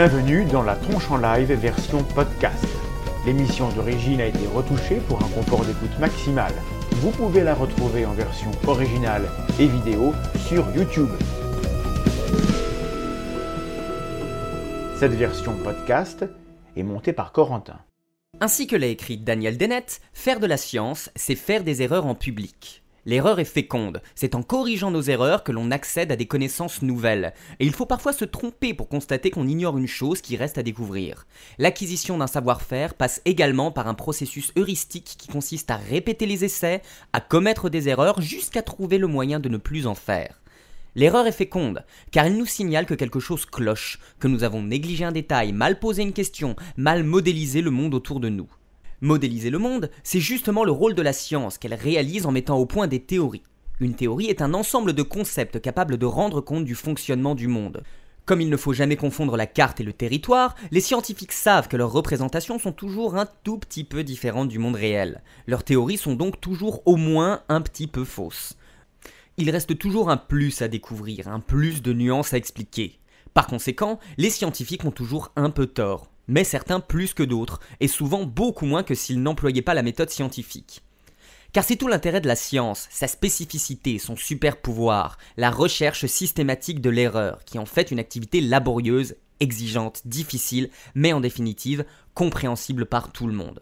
Bienvenue dans la tronche en live version podcast. L'émission d'origine a été retouchée pour un confort d'écoute maximal. Vous pouvez la retrouver en version originale et vidéo sur YouTube. Cette version podcast est montée par Corentin. Ainsi que l'a écrit Daniel Dennett, faire de la science, c'est faire des erreurs en public. L'erreur est féconde, c'est en corrigeant nos erreurs que l'on accède à des connaissances nouvelles, et il faut parfois se tromper pour constater qu'on ignore une chose qui reste à découvrir. L'acquisition d'un savoir-faire passe également par un processus heuristique qui consiste à répéter les essais, à commettre des erreurs jusqu'à trouver le moyen de ne plus en faire. L'erreur est féconde, car elle nous signale que quelque chose cloche, que nous avons négligé un détail, mal posé une question, mal modélisé le monde autour de nous. Modéliser le monde, c'est justement le rôle de la science qu'elle réalise en mettant au point des théories. Une théorie est un ensemble de concepts capables de rendre compte du fonctionnement du monde. Comme il ne faut jamais confondre la carte et le territoire, les scientifiques savent que leurs représentations sont toujours un tout petit peu différentes du monde réel. Leurs théories sont donc toujours au moins un petit peu fausses. Il reste toujours un plus à découvrir, un plus de nuances à expliquer. Par conséquent, les scientifiques ont toujours un peu tort mais certains plus que d'autres, et souvent beaucoup moins que s'ils n'employaient pas la méthode scientifique. Car c'est tout l'intérêt de la science, sa spécificité, son super pouvoir, la recherche systématique de l'erreur, qui en fait une activité laborieuse, exigeante, difficile, mais en définitive compréhensible par tout le monde.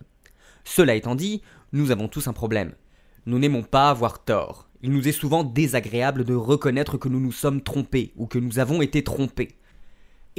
Cela étant dit, nous avons tous un problème. Nous n'aimons pas avoir tort. Il nous est souvent désagréable de reconnaître que nous nous sommes trompés ou que nous avons été trompés.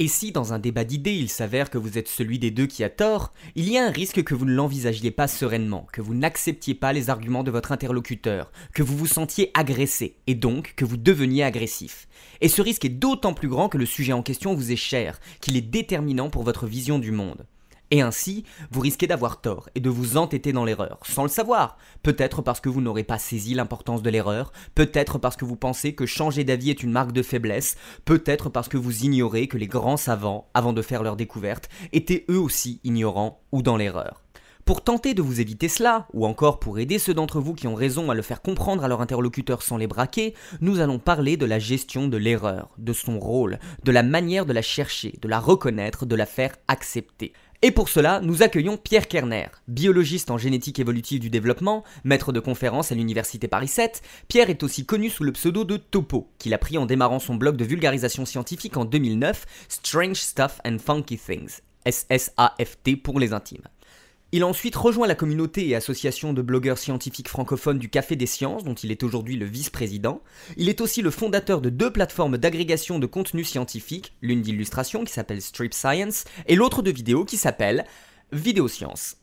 Et si dans un débat d'idées il s'avère que vous êtes celui des deux qui a tort, il y a un risque que vous ne l'envisagiez pas sereinement, que vous n'acceptiez pas les arguments de votre interlocuteur, que vous vous sentiez agressé, et donc que vous deveniez agressif. Et ce risque est d'autant plus grand que le sujet en question vous est cher, qu'il est déterminant pour votre vision du monde. Et ainsi, vous risquez d'avoir tort et de vous entêter dans l'erreur, sans le savoir. Peut-être parce que vous n'aurez pas saisi l'importance de l'erreur, peut-être parce que vous pensez que changer d'avis est une marque de faiblesse, peut-être parce que vous ignorez que les grands savants, avant de faire leur découverte, étaient eux aussi ignorants ou dans l'erreur. Pour tenter de vous éviter cela, ou encore pour aider ceux d'entre vous qui ont raison à le faire comprendre à leur interlocuteur sans les braquer, nous allons parler de la gestion de l'erreur, de son rôle, de la manière de la chercher, de la reconnaître, de la faire accepter. Et pour cela, nous accueillons Pierre Kerner, biologiste en génétique évolutive du développement, maître de conférences à l'université Paris 7. Pierre est aussi connu sous le pseudo de Topo, qu'il a pris en démarrant son blog de vulgarisation scientifique en 2009, Strange Stuff and Funky Things, SSAFT pour les intimes. Il a ensuite rejoint la communauté et association de blogueurs scientifiques francophones du Café des Sciences, dont il est aujourd'hui le vice-président. Il est aussi le fondateur de deux plateformes d'agrégation de contenu scientifique, l'une d'illustration qui s'appelle Strip Science, et l'autre de vidéo qui s'appelle Vidéoscience.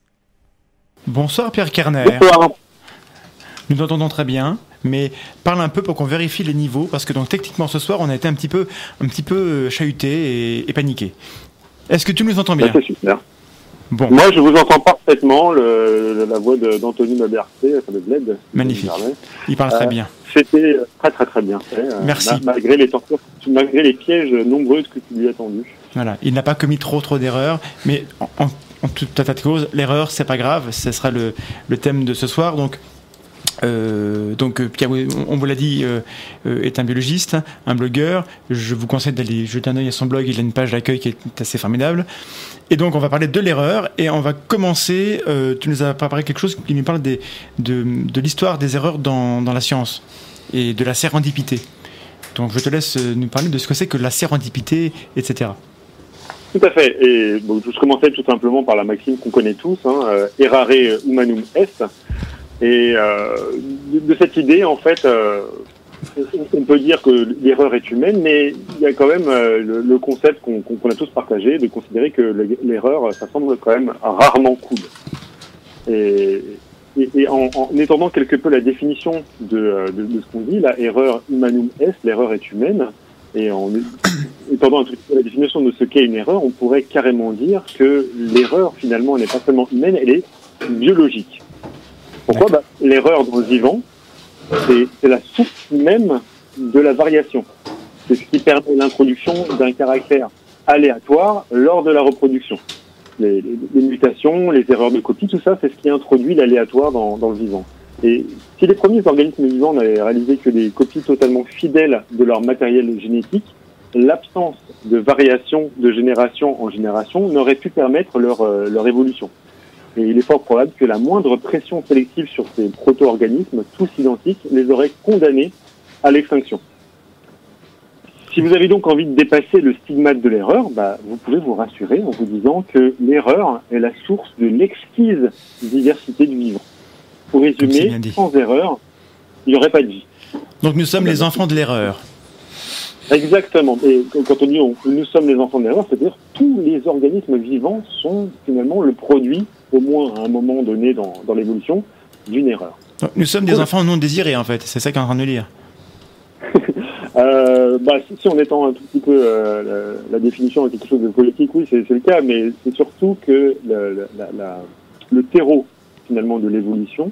Bonsoir Pierre Kerner. Bonsoir. Nous t'entendons très bien, mais parle un peu pour qu'on vérifie les niveaux, parce que donc techniquement ce soir on a été un petit peu, un petit peu chahuté et, et paniqué. Est-ce que tu nous entends bien? C'est super. Bon, Moi, je vous entends parfaitement. Le, la voix d'Anthony Maberté, enfin de Bled. Magnifique. Il parle très Euh, bien. C'était très très très bien fait. euh, Merci. ma- malgré les tortures, malgré les pièges nombreuses que tu lui as tendus. Voilà, il n'a pas commis trop trop d'erreurs, mais en, en, en toute état de cause, l'erreur c'est pas grave, ce sera le, le thème de ce soir. Donc, euh, donc euh, Pierre, on, vous l'a dit, euh, est un biologiste, un blogueur. Je vous conseille d'aller jeter un œil à son blog. Il a une page d'accueil qui est assez formidable. Et donc, on va parler de l'erreur et on va commencer. tu nous as préparé quelque chose qui nous parle de, de l'histoire des erreurs dans, dans la science et de la sérendipité. Donc, je te laisse nous parler de ce que c'est que la sérendipité, etc. Tout à fait. Et bon, je commençais tout simplement par la maxime qu'on connaît tous, hein, errare humanum est. Et euh, de, cette idée, en fait, euh, on- peut dire que l'erreur est humaine, mais il y a quand même euh, le, concept qu'on a tous partagé de considérer que le- l'erreur, ça semble quand même rarement cool. Et, et, en, en étendant quelque peu la définition de, de, ce qu'on dit, la erreur humanum est, l'erreur est humaine, et en étendant la définition de ce qu'est une erreur, on pourrait carrément dire que l'erreur finalement n'est pas seulement humaine, elle est biologique. Pourquoi bah, L'erreur dans le vivant, c'est la source même de la variation. C'est ce qui permet l'introduction d'un caractère aléatoire lors de la reproduction. Les, les- les mutations, les erreurs de copie, tout ça, c'est ce qui introduit l'aléatoire dans, dans le vivant. Et si les premiers organismes vivants n'avaient réalisé que des copies totalement fidèles de leur matériel génétique, l'absence de variation de génération en génération n'aurait pu permettre leur, euh, leur évolution. Et il est fort probable que la moindre pression sélective sur ces proto-organismes, tous identiques, les aurait condamnés à l'extinction. Si vous avez donc envie de dépasser le stigmate de l'erreur, bah, vous pouvez vous rassurer en vous disant que l'erreur est la source de l'exquise diversité du vivre. Pour résumer, sans erreur, il n'y aurait pas de vie. Donc nous sommes les enfants de l'erreur. Exactement. Et quand on dit nous sommes les enfants de l'erreur, c'est-à-dire tous les organismes vivants sont finalement le produit, au moins à un moment donné dans, dans l'évolution, d'une erreur. nous sommes des enfants non désirés en fait, c'est ça qu'on est en train de lire. euh, bah, si, on étend un tout petit peu euh, la, définition à quelque chose de politique, oui, c'est le cas, mais c'est surtout que le, la, le terreau finalement de l'évolution,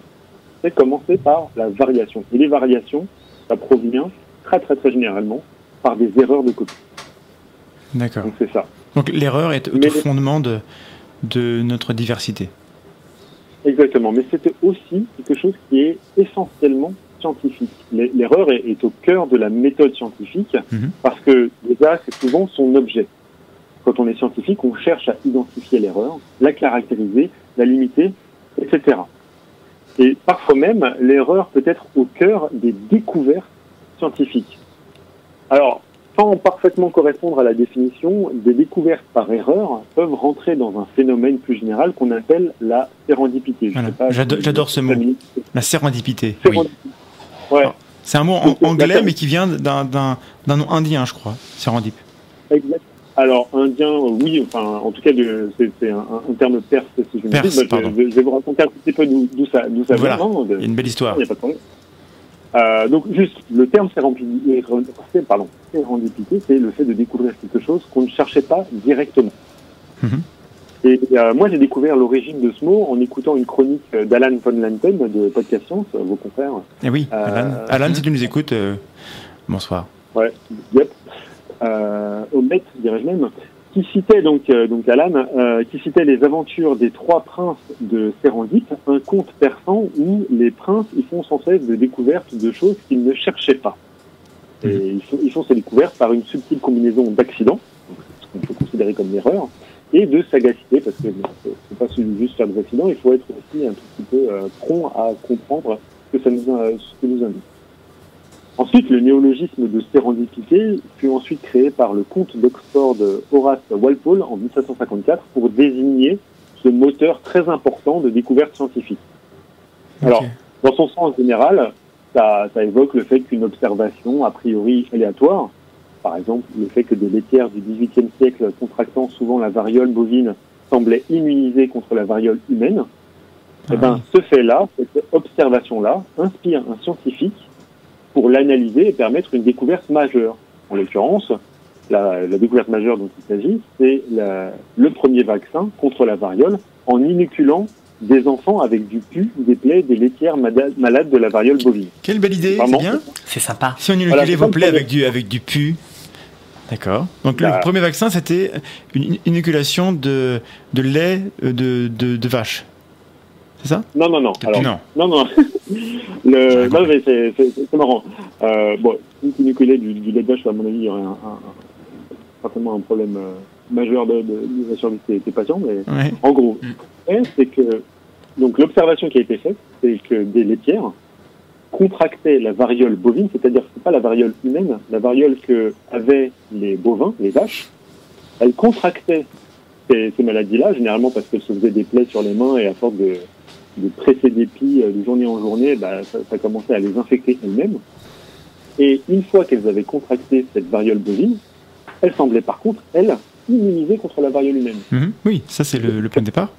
c'est commencer par la variation. Et les variations, ça provient très très très généralement par des erreurs de copie. D'accord. Donc c'est ça. Donc l'erreur est au fondement de, de notre diversité. Exactement, mais c'était aussi quelque chose qui est essentiellement scientifique. L'erreur est, au cœur de la méthode scientifique mhm. parce que déjà c'est souvent son objet. Quand on est scientifique, on cherche à identifier l'erreur, la caractériser, la limiter, etc. Et parfois même, l'erreur peut être au cœur des découvertes scientifiques. Alors, sans parfaitement correspondre à la définition, des découvertes par erreur peuvent rentrer dans un phénomène plus général qu'on appelle la sérendipité. J'adore ce mot, la sérendipité. Ouais. C'est un mot anglais, mais qui vient d'un nom indien, je crois, sérendip. Exact. Alors, indien, oui, enfin, en tout cas, c'est un, un, terme perse, si je me dis. Je, je, vais vous raconter un petit peu d'où ça, ça voilà. vient. Il y a une belle histoire. Il n'y a pas de problème. Euh, donc juste, le terme sérendipité, c'est le fait de découvrir quelque chose qu'on ne cherchait pas directement. Mm -hmm. Et euh, moi, j'ai découvert l'origine de ce mot en écoutant une chronique d'Alan von Lanten de Podcast Science, vos confrères. Eh oui, Alan, euh, Alan si tu nous écoutes, euh, bonsoir. Ouais, yep. Euh, au Met, dirais-je même qui citait donc, euh, donc Alan, euh, qui citait les aventures des trois princes de Sérendip, un conte persan où les princes ils font sans cesse des découvertes de choses qu'ils ne cherchaient pas. Et mhm. ils, font, ils font ces découvertes par une subtile combinaison d'accidents, ce qu'on peut considérer comme l'erreur, et de sagacité, parce que c'est pas juste faire des accidents, il faut être aussi un tout petit peu euh, prompt à comprendre ce que ça nous, ce que nous indique. Ensuite, le néologisme de sérendipité fut ensuite créé par le comte d'Oxford Horace Walpole en 1754 pour désigner ce moteur très important de découverte scientifique. Alors, dans son sens général, ça, ça évoque le fait qu'une observation a priori aléatoire, par exemple le fait que des laitières du XVIIIe siècle contractant souvent la variole bovine semblaient immunisées contre la variole humaine, eh ben, ah ce fait-là, cette observation-là, inspire un scientifique pour l'analyser et permettre une découverte majeure. En l'occurrence, la, la, découverte majeure dont il s'agit, c'est le premier vaccin contre la variole en inoculant des enfants avec du pu, des plaies, des laitières malades de la variole bovine. Quelle belle idée, c'est bien. C'est sympa. Si on inoculait vos plaies avec du, avec du pu. D'accord. Donc le bah. premier vaccin, c'était une inoculation de, de lait euh, de, de, de vache. C'est ça? Non, non, non. Alors, non. Non, non. le, non, mais c'est marrant. Euh, bon, si inoculer du, du lait de vache, à mon avis, il y aurait un, un, certainement un problème euh, majeur de, de, de la survie des, patients. Mais ouais. en gros, mm. c'est que donc l'observation qui a été faite, c'est que des laitières contractaient la variole bovine, c'est-à-dire c'est pas la variole humaine, la variole que avaient les bovins, les vaches, elles contractaient ces, ces maladies-là, généralement parce qu'elles se faisaient des plaies sur les mains et à force de, de presser des plis de journée en journée, bah, ça, ça commençait à les infecter elles-mêmes. Et une fois qu'elles avaient contracté cette variole bovine, elles semblaient par contre, elles, immunisées contre la variole humaine. Mmh, oui, ça c'est le, le, point de départ.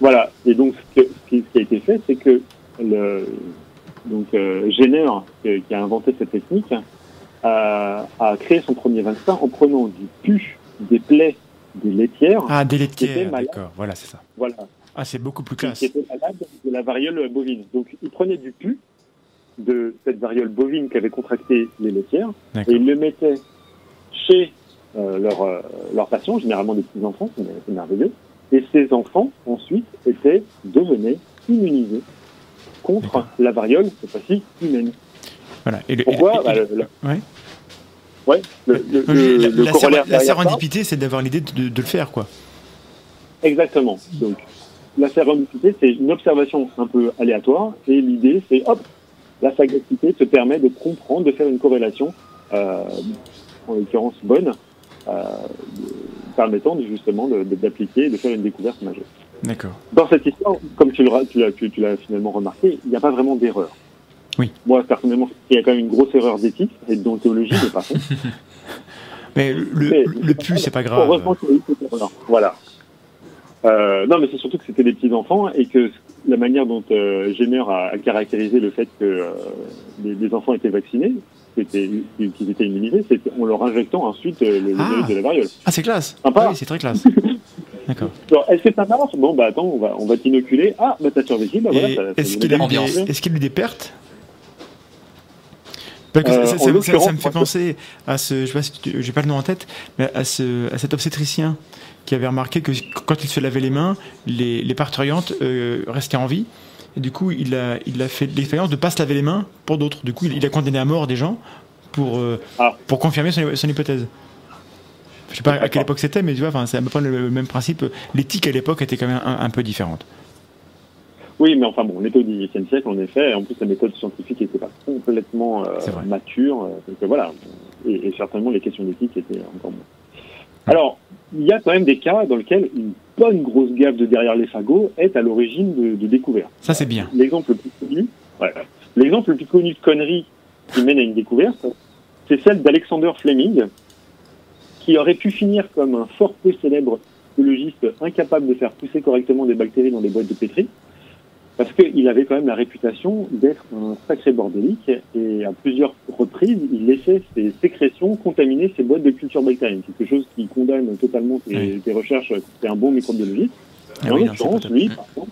Voilà. Et donc ce, que, ce, qui, a été fait, c'est que le donc euh, Jenner, qui a inventé cette technique, a, a, créé son premier vaccin en prenant du pu des plaies des laitières. Ah, des laitières, d'accord. Voilà, c'est ça. Voilà. Ah, c'est beaucoup plus classe. Qui était malade de la variole bovine. Donc, il prenait du pu de cette variole bovine qu'avaient contracté les laitières et ils le mettaient chez euh, leurs euh, leur patients, généralement des petits enfants, c'est merveilleux. Et ces enfants, ensuite, étaient, devenaient immunisés contre la variole, cette fois-ci humaine. Voilà. Et le, Pourquoi et, et, bah, le, le... Ouais. Ouais, le, la, corollaire la sérendipité, c'est d'avoir l'idée de, de le faire, quoi. Exactement. Donc, la sérendipité, c'est une observation un peu aléatoire, et l'idée, c'est hop, la sagacité te permet de comprendre, de faire une corrélation, euh, en l'occurrence bonne, euh, de- permettant de- justement de- de- d'appliquer et de faire une découverte majeure. D'accord. Dans cette histoire, comme tu l'as tu, tu l'as finalement remarqué, il n'y a pas vraiment d'erreur. Oui. Moi, personnellement, il y a quand même une grosse erreur d'éthique et de déontologie, mais par contre, Mais le, Mais- le, le pu, c'est pas grave. Heureusement qu'il y a eu cette erreur. Voilà. Euh, non, mais c'est surtout que c'était des petits enfants et que la manière dont euh, Jenner a, a caractérisé le fait que euh, les, les enfants étaient vaccinés, qu'ils étaient immunisés, c'était en leur injectant ensuite euh, le, Ah. virus de la variole. Ah, c'est classe. Sympa. Oui, c'est très classe. D'accord. Alors, est-ce que ça marche? Bon, bah attends, on va, on va t'inoculer. Ah, bah t'as survécu, bah voilà. Est-ce qu'il a, eu des- a eu des pertes? Parce que Euh, ça, ça- ça- l'occurrence, ça me fait penser à ce, je sais pas j'ai pas le nom en tête, mais à, ce, à cet obstétricien qui avait remarqué que quand il se lavait les mains, les, les parturiantes euh, restaient en vie. Et du coup, il a, il a fait l'expérience de pas se laver les mains pour d'autres. Du coup, il, il a condamné à mort des gens pour, euh, Ah. pour confirmer son, son hypothèse. Je sais pas à quelle époque c'était, mais tu vois, c'est à peu près le même principe. L'éthique à l'époque était quand même un, un peu différente. Oui, mais enfin bon, on était au XVIIIe siècle en effet, et en plus la méthode scientifique n'était pas complètement euh, mature, euh, donc euh, voilà, et, et certainement les questions d'éthique étaient encore moins. Alors, il y a quand même des cas dans lesquels une bonne grosse gaffe de derrière les fagots est à l'origine de, de découvertes. Ça, c'est bien. L'exemple le plus connu, ouais, l'exemple le plus connu de connerie qui mène à une découverte, c'est celle d'Alexander Fleming, qui aurait pu finir comme un fort peu célèbre biologiste incapable de faire pousser correctement des bactéries dans des boîtes de pétri, parce qu'il avait quand même la réputation d'être un sacré bordélique, et à plusieurs reprises, il laissait ses sécrétions contaminer ses boîtes de culture bactérienne, quelque chose qui condamne totalement tes, Oui. tes recherches, c'est un bon microbiologiste. Ah Et en oui, l'occurrence, lui, par contre,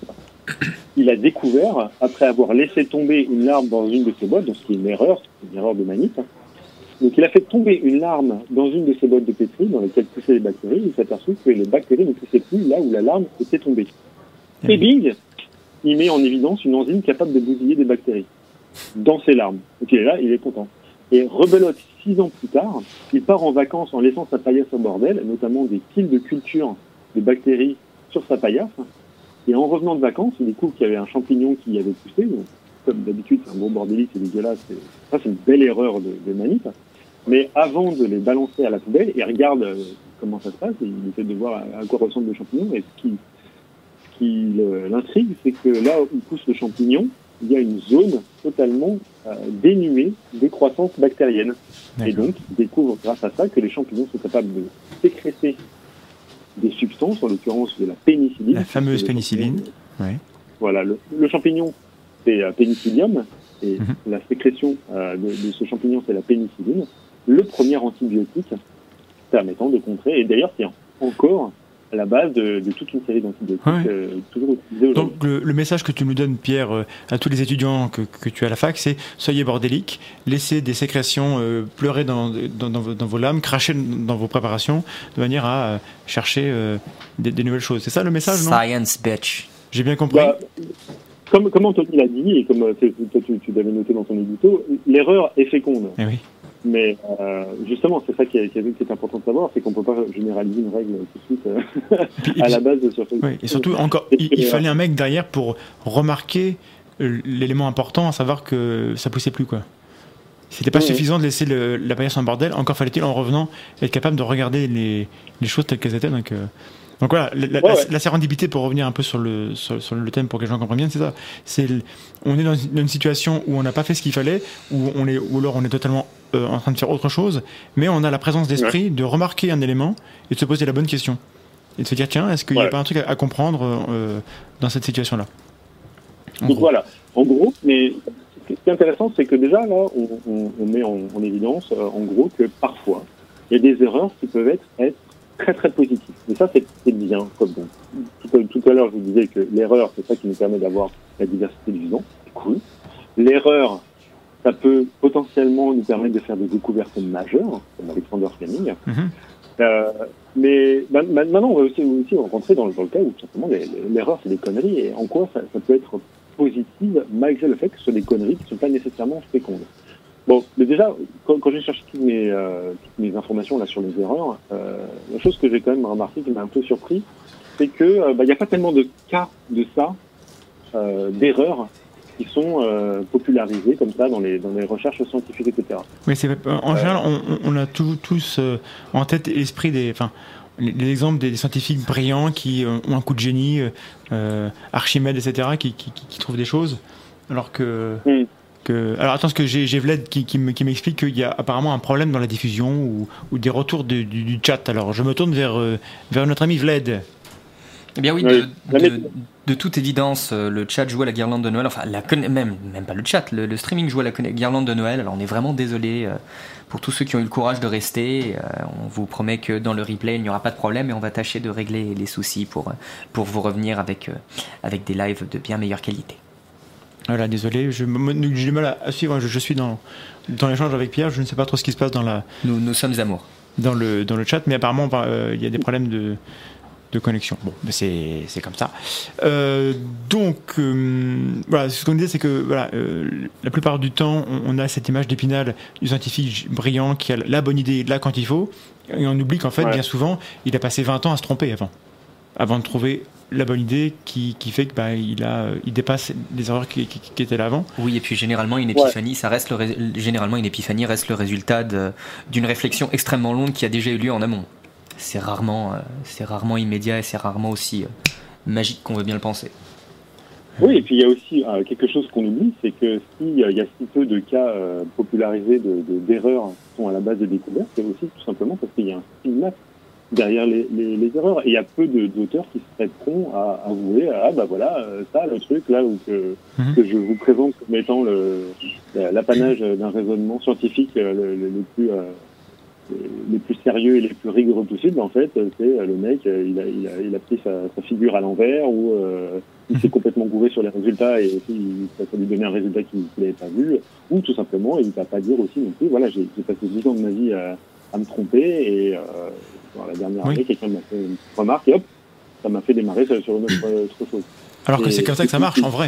il a découvert, après avoir laissé tomber une larme dans une de ses boîtes, donc ce qui est une erreur, c'est une erreur de manip, hein. donc il a fait tomber une larme dans une de ses boîtes de pétri dans lesquelles poussaient les bactéries, il s'est aperçu que les bactéries ne poussaient plus là où la larme était tombée. Ah. Et bing, il met en évidence une enzyme capable de bousiller des bactéries dans ses larmes. Donc il est là, il est content. Et rebelote, six ans plus tard, il part en vacances en laissant sa paillasse au bordel, notamment des piles de culture de bactéries sur sa paillasse. Et en revenant de vacances, il découvre qu'il y avait un champignon qui avait poussé. Donc, comme d'habitude, c'est un gros bordélique, c'est dégueulasse. c'est- Ça, c'est une belle erreur de, de manip. Mais avant de les balancer à la poubelle, il regarde euh, comment ça se passe et il essaie de voir à, quoi ressemble le champignon. Et ce qui, qui l'intrigue, c'est que là où pousse le champignon, il y a une zone totalement euh, dénuée des croissances bactériennes. Et donc, il découvre grâce à ça que les champignons sont capables de sécréter des substances, en l'occurrence de la pénicilline. La fameuse pénicilline. champignon- Ouais. Voilà, le, le champignon, c'est euh, pénicillium, et Mhm. la sécrétion euh, de, de ce champignon, c'est la pénicilline, le premier antibiotique permettant de contrer, et d'ailleurs, c'est encore à la base de, de toute une série d'antibiotiques Ouais. euh, toujours utilisés aujourd'hui. Donc le, le message que tu nous donnes, Pierre, euh, à tous les étudiants que, que tu as à la fac, c'est soyez bordéliques, laissez des sécrétions euh, pleurer dans, dans, dans vos, dans vos lames, cracher dans vos préparations, de manière à euh, chercher euh, des, des nouvelles choses. C'est ça le message, non? Science, bitch. J'ai bien compris Bah, comme, comme Anthony l'a dit, et comme toi tu, tu l'avais noté dans ton édito, l'erreur est féconde. Eh oui. Mais euh, justement, c'est ça qui est, qui, important de savoir, c'est qu'on peut pas généraliser une règle tout de suite euh, Puis- à puis- la base de sur oui, et surtout, encore, il, fallait un mec derrière pour remarquer euh, l'élément important, à savoir que ça poussait plus, quoi. C'était pas suffisant de laisser le- la paillasse en bordel, encore fallait-il en revenant être capable de regarder les, les choses telles qu'elles étaient. Donc, euh, donc voilà, la, la- Ouais, la- ouais. la sérendipité, pour revenir un peu sur le, sur, sur le thème pour que les gens comprennent bien, c'est ça. C'est on est dans une, situation où on n'a pas fait ce qu'il fallait, où, on est, ou alors on est totalement euh, en train de faire autre chose, mais on a la présence d'esprit de remarquer un élément et de se poser la bonne question. Et de se dire, tiens, est-ce qu'il n'y a pas un truc à, à comprendre euh, dans cette situation-là? Donc gros. voilà, en gros, mais ce qui est intéressant, c'est que déjà là, on, on- on met en, en évidence, euh, en gros, que parfois, il y a des erreurs qui peuvent être, être très très positives. Et ça, c'est bien. Comme bon. tout, à- tout à l'heure, je vous disais que l'erreur, c'est ça qui nous permet d'avoir la diversité du vivant. C'est cool. L'erreur, ça peut potentiellement nous permettre de faire des découvertes majeures, comme Alexander Fleming. Euh, mais ma- ma- maintenant, on va aussi, aussi rentrer dans, le- dans le cas où tout simplement l'erreur, c'est des conneries et en quoi ça, ça peut être positive malgré le fait que ce sont des conneries qui ne sont pas nécessairement fécondes. Bon, mais déjà, quand, quand j'ai cherché toutes mes, euh, toutes mes informations là sur les erreurs, euh, la chose que j'ai quand même remarqué qui m'a un peu surpris, c'est que euh, bah, il n'y a pas tellement de cas de ça, euh, d'erreurs qui sont euh, popularisées comme ça dans les dans les recherches scientifiques, etc. Mais c'est en général, on, on a tous, tous euh, en tête l'esprit des, enfin, les, les exemples des scientifiques brillants qui ont un coup de génie, euh, Archimède, etc., qui, qui, qui, qui trouvent des choses, alors que. Mm. Que alors attends, parce que j'ai Vlad qui, qui me- qui m'explique qu'il y a apparemment un problème dans la diffusion ou, ou des retours de- du, du chat. Alors je me tourne vers, euh, vers notre ami Vlad. Eh bien oui, de, toute évidence, euh, le chat joue à la guirlande de Noël, enfin la conne- même, même pas le chat, le, le streaming joue à la guirlande de Noël, alors on est vraiment désolé euh, pour tous ceux qui ont eu le courage de rester, on vous promet que dans le replay il n'y aura pas de problème et on va tâcher de régler les soucis pour, pour vous revenir avec, avec des lives de bien meilleure qualité. Voilà, désolé, j'ai du mal à, à suivre. Je, je suis dans, dans l'échange avec Pierre, je ne sais pas trop ce qui se passe dans, la, Nous, nous sommes amour. dans, le, dans le chat, mais apparemment euh, il y a des problèmes de, de connexion. Bon, mais c'est c'est comme ça. Euh, donc, euh, voilà, ce qu'on disait, c'est que voilà, euh, la plupart du temps, on, on a cette image d'épinal du scientifique brillant qui a la bonne idée là quand il faut, et on oublie qu'en fait, Ouais. bien souvent, il a passé 20 ans à se tromper avant, avant de trouver la bonne idée qui, qui fait que bah, il, a, il dépasse les erreurs qui, qui- qui étaient là avant. Oui, et puis généralement une épiphanie, ça reste le ré- généralement une épiphanie reste le résultat de- d'une réflexion extrêmement longue qui a déjà eu lieu en amont. C'est rarement, euh, c'est rarement immédiat et c'est rarement aussi euh, magique qu'on veut bien le penser. Oui, et puis il y a aussi euh, quelque chose qu'on oublie, c'est que s'il y a si peu de cas euh, popularisés de- de- d'erreurs qui sont à la base des découvertes, c'est aussi tout simplement parce qu'il y a un stigmate derrière les, les- les erreurs. Et il y a peu d'auteurs qui se prêteront à avouer ah bah voilà euh, ça le truc là où que, Mhm. que je vous présente comme étant le l'apanage d'un raisonnement scientifique euh, le, le- le plus euh, les plus sérieux et les plus rigoureux possible en fait c'est le mec il a, il a, il a pris sa, sa figure à l'envers ou euh, il s'est complètement gouré sur les résultats et il, ça, lui donnait un résultat qu'il n'avait pas vu ou tout simplement il va pas dire aussi non plus voilà j'ai j'ai passé 10 ans de ma vie à, à me tromper et euh, la dernière Oui. année quelqu'un m'a fait une remarque et hop ça m'a fait démarrer sur une autre, autre chose Alors que c'est comme ça que ça marche en vrai.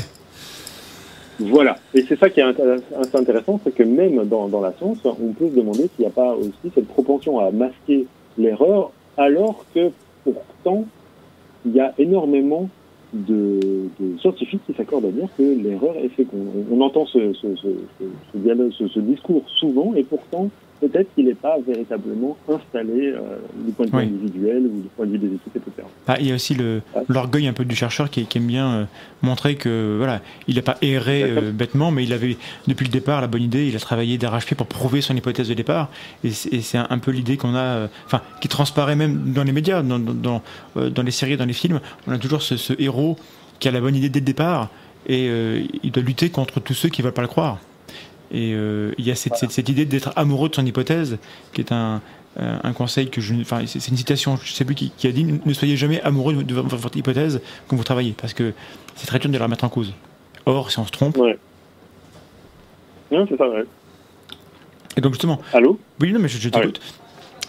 voilà. Et c'est ça qui est assez intéressant, c'est que même dans, dans la science, on peut se demander s'il n'y a pas aussi cette propension à masquer l'erreur, alors que pourtant, il y a énormément de, de scientifiques qui s'accordent à dire que l'erreur est féconde. On, on entend ce, ce, ce, ce, ce dialogue, ce, ce discours souvent, et pourtant, peut-être qu'il n'est pas véritablement installé euh, du point de vue Oui. individuel ou du point de vue des équipes, etc. Ah, il y a aussi l'orgueil un peu du chercheur qui, qui aime bien euh, montrer que voilà, il n'a pas erré euh, bêtement, mais il avait depuis le départ la bonne idée. Il a travaillé d'arrache-pied pour prouver son hypothèse de départ. Et c'est un, un peu l'idée qu'on a, enfin, qui transparaît même dans les médias, dans, dans, les séries, dans les films. On a toujours ce, ce héros qui a la bonne idée dès le départ et il doit lutter contre tous ceux qui ne veulent pas le croire. Et euh, il y a cette, cette, cette idée d'être amoureux de son hypothèse, qui est un, euh, un conseil que je. Enfin, c'est une citation, je sais plus qui, qui a dit ne soyez jamais amoureux de, votre hypothèse quand vous travaillez, parce que c'est très dur de la remettre en cause. Or, si on se trompe. Ouais. Non, c'est ça, ouais. Et donc, justement. Allô? Oui, non, mais je, je Ah t'écoute.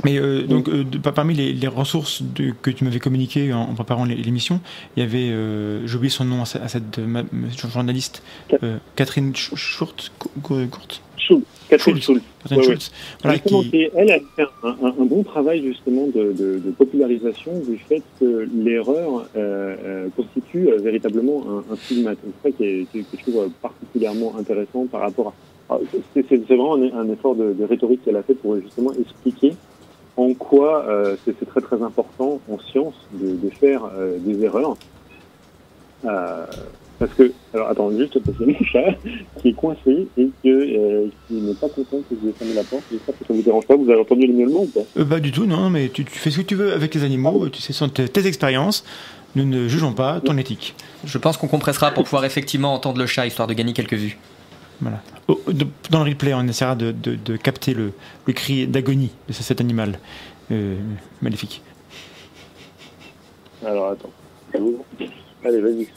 Mais euh, donc, euh, de- parmi les, les ressources de- que tu m'avais communiquées en, en préparant l'é- l'émission, il y avait, euh, j'ai oublié son nom à, à cette euh, ma- journaliste, euh, Catherine Sch- Schurtz, Catherine Schultz. Schultz. Catherine Ouais, ouais. Voilà, qui, elle a fait un, un- un bon travail justement de, de- de popularisation du fait que l'erreur euh, euh, constitue euh, véritablement un, un stigmate. C'est ça qui est, qui est- que je trouve particulièrement intéressant par rapport à... à- C'est vraiment un, un effort de, de rhétorique qu'elle a fait pour justement expliquer en quoi euh, c'est très très important en science de, de faire euh, des erreurs. Euh, parce que, alors attends, juste parce qu'il y a mon chat qui est coincé et que, euh, qui n'est pas content que je lui ai fermé la porte. J'espère que ça vous dérange pas. Vous avez entendu le miaulement ou pas? Euh, pas du tout, non, mais tu, tu fais ce que tu veux avec les animaux, tu sais, ce sont tes, tes expériences, nous ne jugeons pas ton éthique. Je pense qu'on compressera pour pouvoir effectivement entendre le chat histoire de gagner quelques vues. Voilà. Dans le replay, on essaiera de, de- de capter le, le cri d'agonie de ce- cet animal euh, maléfique. Alors attends. Allez, vas-y.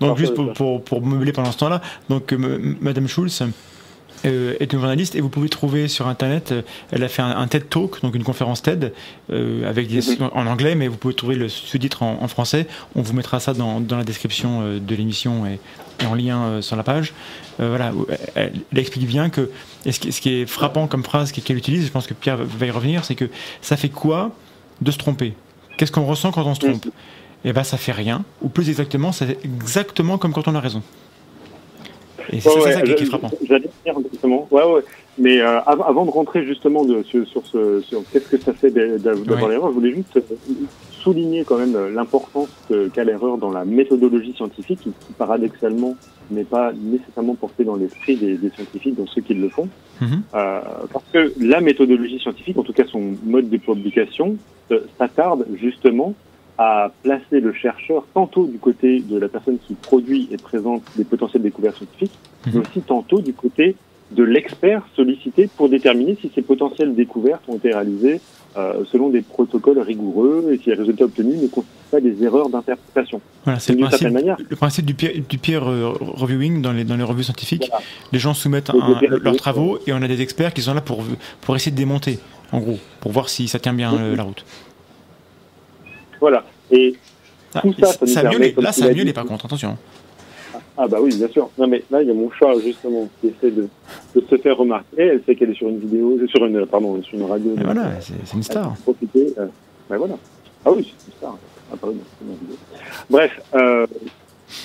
Donc juste pour, ça. pour, pour meubler pendant ce temps-là, donc euh, Madame Schulz euh, est une journaliste et vous pouvez trouver sur internet, euh, elle a fait un, TED Talk, donc une conférence TED avec des, mhm. en anglais, mais vous pouvez trouver le sous-titre en, français. On vous mettra ça dans, dans la description de l'émission et, en lien sur la page. voilà, elle, explique bien que et ce, qui, ce, qui, est frappant comme phrase qu'elle utilise, je pense que Pierre va y revenir, c'est que ça fait quoi de se tromper? Qu'est-ce qu'on ressent quand on se trompe? Eh ben, ça fait rien, ou plus exactement, c'est exactement comme quand on a raison. Et c'est ça qui, est frappant. J'allais dire justement. Ouais, ouais. Mais euh, avant de rentrer justement de, sur, sur, ce, sur qu'est-ce que ça fait d'avoir l'erreur, je voulais juste souligner quand même l'importance qu'a l'erreur dans la méthodologie scientifique, qui, paradoxalement n'est pas nécessairement portée dans l'esprit des, des, scientifiques, dans ceux qui le font. Mm-hmm. euh, parce que la méthodologie scientifique, en tout cas son mode de publication, euh, s'attarde justement à placer le chercheur tantôt du côté de la personne qui produit et présente des potentielles découvertes scientifiques, mais mhm. aussi tantôt du côté de l'expert sollicité pour déterminer si ces potentielles découvertes ont été réalisées euh, selon des protocoles rigoureux et si les résultats obtenus ne constituent pas des erreurs d'interprétation. Voilà, c'est le principe, le principe du peer, du peer euh, reviewing dans les, dans les revues scientifiques. Les gens soumettent leurs travaux et on a des experts qui sont là pour, pour essayer de démonter, en gros, pour voir si ça tient bien la route. Voilà. Et ah, tout ça, ça, ça nous permet, Là, ça mieux, pas contre, attention. Ah bah oui, bien sûr. Non mais là, il y a mon chat justement qui essaie de, de se faire remarquer. Elle sait qu'elle est sur une vidéo, sur une, pardon, sur une radio. Et voilà, c'est une star. Profiter. Euh, ben voilà. Ah oui, c'est une star. Ah pardon, Bref, euh,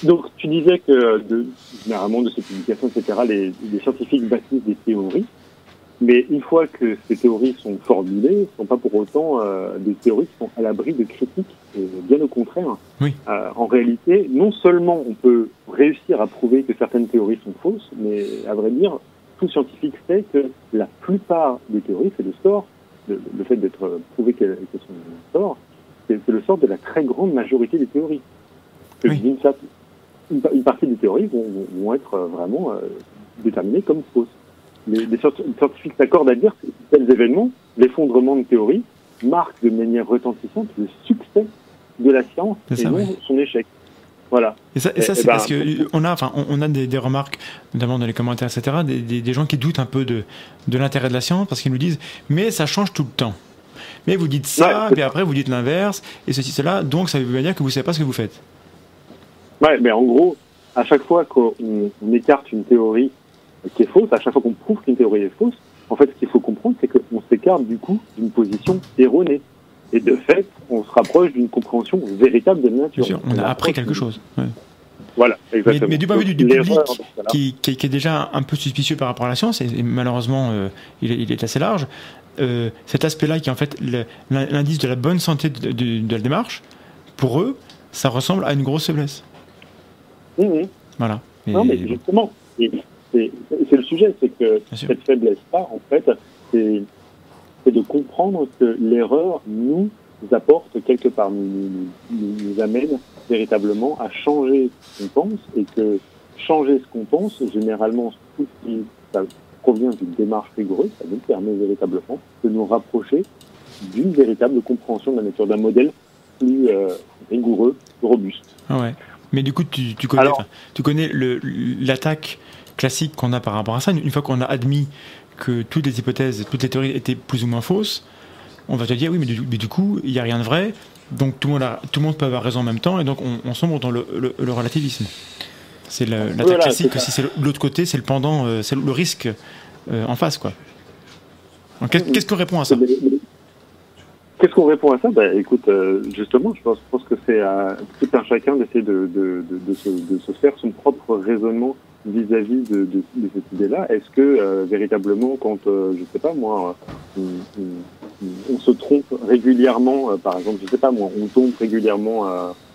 donc tu disais que de, généralement de ces publications, etc., les, les scientifiques bâtissent des théories. Mais une fois que ces théories sont formulées, ne sont pas pour autant euh, des théories qui sont à l'abri de critiques, et bien au contraire. Oui. Euh, en réalité, non seulement on peut réussir à prouver que certaines théories sont fausses, mais à vrai dire, tout scientifique sait que la plupart des théories, c'est le sort, le, fait d'être prouvé qu'elles sont sort, c'est le sort de la très grande majorité des théories. Oui. Une, une, partie des théories vont, vont être vraiment euh, déterminées comme fausses les, les scientifiques s'accordent à dire que tels événements, l'effondrement de théorie, marquent de manière retentissante le succès de la science et non son échec. Voilà. Et ça, et ça c'est ben, parce que on a, enfin, on a des, des, remarques, notamment dans les commentaires, etc., des, des, gens qui doutent un peu de, de l'intérêt de la science parce qu'ils nous disent, mais ça change tout le temps. Mais vous dites ça, et puis après vous dites l'inverse, et ceci, cela, donc ça veut dire que vous savez pas ce que vous faites. Ouais, mais en gros, à chaque fois qu'on écarte une théorie qui est fausse, à chaque fois qu'on prouve qu'une théorie est fausse, en fait, ce qu'il faut comprendre, c'est qu'on s'écarte du coup d'une position erronée. Et de fait, on se rapproche d'une compréhension véritable de la nature. Sûr, on, a appris quelque chose. Voilà, exactement. Mais, du point de vue du, public, qui, qui, est déjà un peu suspicieux par rapport à la science, et, malheureusement, euh, il, est assez large, euh, cet aspect-là, qui est en fait l'indice de la bonne santé de, la démarche, pour eux, ça ressemble à une grosse faiblesse. Mmh, mmh. Voilà. non, mais justement, c'est le sujet, c'est que cette faiblesse-là, en fait, c'est de comprendre que l'erreur nous apporte quelque part, nous, nous, amène véritablement à changer ce qu'on pense et que changer ce qu'on pense, généralement, tout ce qui ça provient d'une démarche rigoureuse, ça nous permet véritablement de nous rapprocher d'une véritable compréhension de la nature, d'un modèle plus euh, rigoureux, plus robuste. Ah ouais. Mais du coup, tu, tu connais, tu connais l'attaque classique qu'on a par rapport à ça. Une fois qu'on a admis que toutes les hypothèses, toutes les théories étaient plus ou moins fausses, on va te dire oui, mais du, mais du coup, il n'y a rien de vrai, donc tout le, monde tout le monde peut avoir raison en même temps, et donc on, sombre dans le, relativisme. C'est l'attaque classique. Si c'est l'autre côté, c'est le pendant, euh, c'est le risque euh, en face, quoi. Qu'est-ce qu'on répond à ça? Qu'est-ce qu'on répond à ça? Ben, Écoute, euh, justement, je pense, pense que c'est à tout un chacun d'essayer de, de, de, se, de, se, faire son propre raisonnement vis-à-vis de, de, de, cette idée-là. Est-ce que euh, véritablement, quand, euh, je sais pas moi, on, on, se trompe régulièrement, euh, par exemple, je sais pas moi, on tombe régulièrement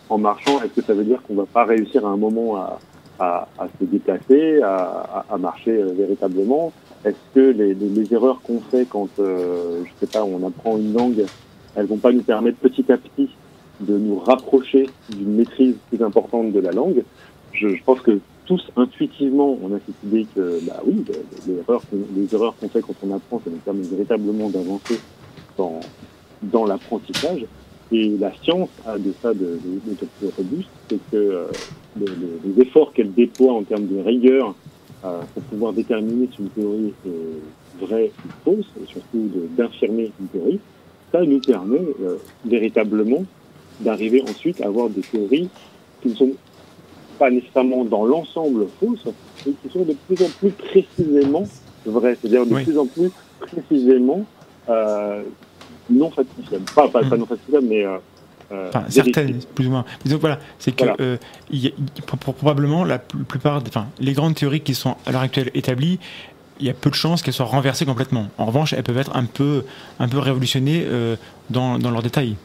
en marchant, est-ce que ça veut dire qu'on va pas réussir à un moment à, à, à se déplacer, à, à marcher véritablement? Est-ce que les, les, les erreurs qu'on fait quand, je sais pas, on apprend une langue, elles vont pas nous permettre petit à petit de nous rapprocher d'une maîtrise plus importante de la langue? Je, je pense que tous intuitivement, on a cette idée que, bah oui, les erreurs, les erreurs qu'on fait quand on apprend, ça nous permet véritablement d'avancer dans, dans l'apprentissage. Et la science a de ça de, de, de plus robuste, c'est que euh, les, les, efforts qu'elle déploie en termes de rigueur euh, pour pouvoir déterminer si une théorie est vraie ou fausse, et surtout d'infirmer une théorie, ça nous permet euh, véritablement d'arriver ensuite à avoir des théories qui ne sont pas nécessairement dans l'ensemble fausses, mais qui sont de plus en plus précisément vraies, c'est-à-dire de Oui. plus en plus précisément euh, non falsifiables. Pas, pas, pas Mm. non falsifiables, mais euh, euh, Enfin, certaines, plus ou moins. Mais donc voilà, c'est que Voilà. euh, y a- probablement la pl- plupart, enfin, les grandes théories qui sont à l'heure actuelle établies, il y a peu de chances qu'elles soient renversées complètement. En revanche, elles peuvent être un peu, un peu révolutionnées euh, dans, dans leurs détails.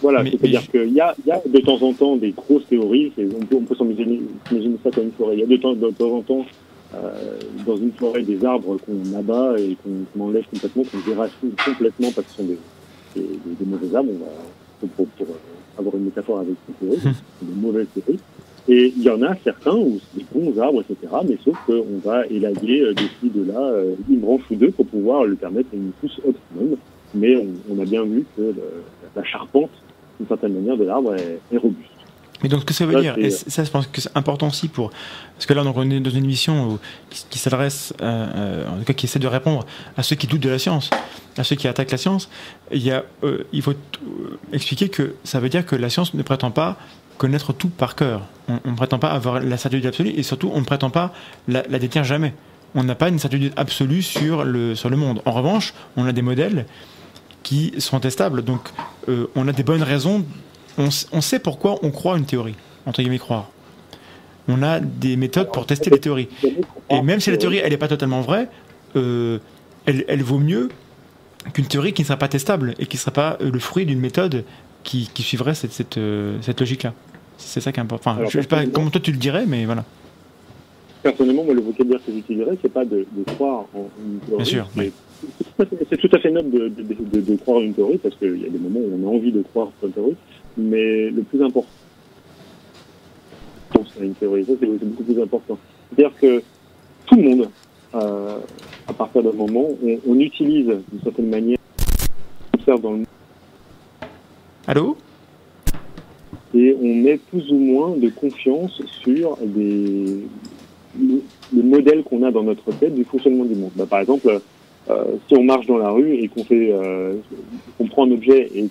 Voilà, c'est-à-dire qu'il y y a de temps en temps des grosses théories, on peut, on peut s'imaginer ça comme une forêt. Il y a de temps, de temps en temps, euh, dans une forêt, des arbres qu'on abat et qu'on enlève complètement, qu'on déracine complètement parce que ce sont des, des, des- des mauvais arbres, on va, pour, pour, pour, avoir une métaphore avec Hum. c'est des mauvaises théories. Et il y en a certains où c'est des bons arbres, etc., mais sauf qu'on va élaguer euh, de ci, de là, euh, une branche ou deux pour pouvoir lui permettre une pousse optimum. Mais on, on a bien vu que le- la charpente, d'une certaine manière, de l'arbre est, est robuste. Mais donc, ce que ça veut Ça, dire, et ça, je pense que c'est important aussi pour. Parce que là, donc, on est dans une émission où- qui, qui s'adresse, euh, euh, en tout cas, qui essaie de répondre à ceux qui doutent de la science, à ceux qui attaquent la science. Il, y a, euh, il faut expliquer que ça veut dire que la science ne prétend pas connaître tout par cœur. On ne prétend pas avoir la certitude absolue et surtout, on ne prétend pas la, la détenir jamais. On n'a pas une certitude absolue sur le, sur le monde. En revanche, on a des modèles qui sont testables. Donc, euh, on a des bonnes raisons on, sait pourquoi on croit une théorie, entre guillemets croire. On a des méthodes pour tester des théories. Et même si la théorie, elle n'est pas totalement vraie, euh, elle, elle vaut mieux qu'une théorie qui ne serait pas testable et qui ne serait pas euh, le fruit d'une méthode qui, qui suivrait cette, cette, cette logique-là. C'est ça qui est important. Enfin, Alors, je sais pas comment toi tu le dirais, mais voilà. Personnellement, moi, le vocabulaire que j'utiliserais, c'est pas de, de croire en une théorie. Bien sûr, oui. C'est tout à fait- noble de, de, de, de croire une théorie, parce qu'il y a des moments où on a envie de croire une théorie, mais le plus important, c'est une théorie, ça c'est beaucoup plus important. C'est-à-dire que tout le monde, euh, à partir d'un moment, on, on utilise d'une certaine manière, on observe dans le Allô? Et on met plus ou moins de confiance sur des le, le modèle qu'on a dans notre tête du fonctionnement du monde. Bah, par exemple, si on marche dans la rue et qu'on fait, euh, qu'on prend un objet et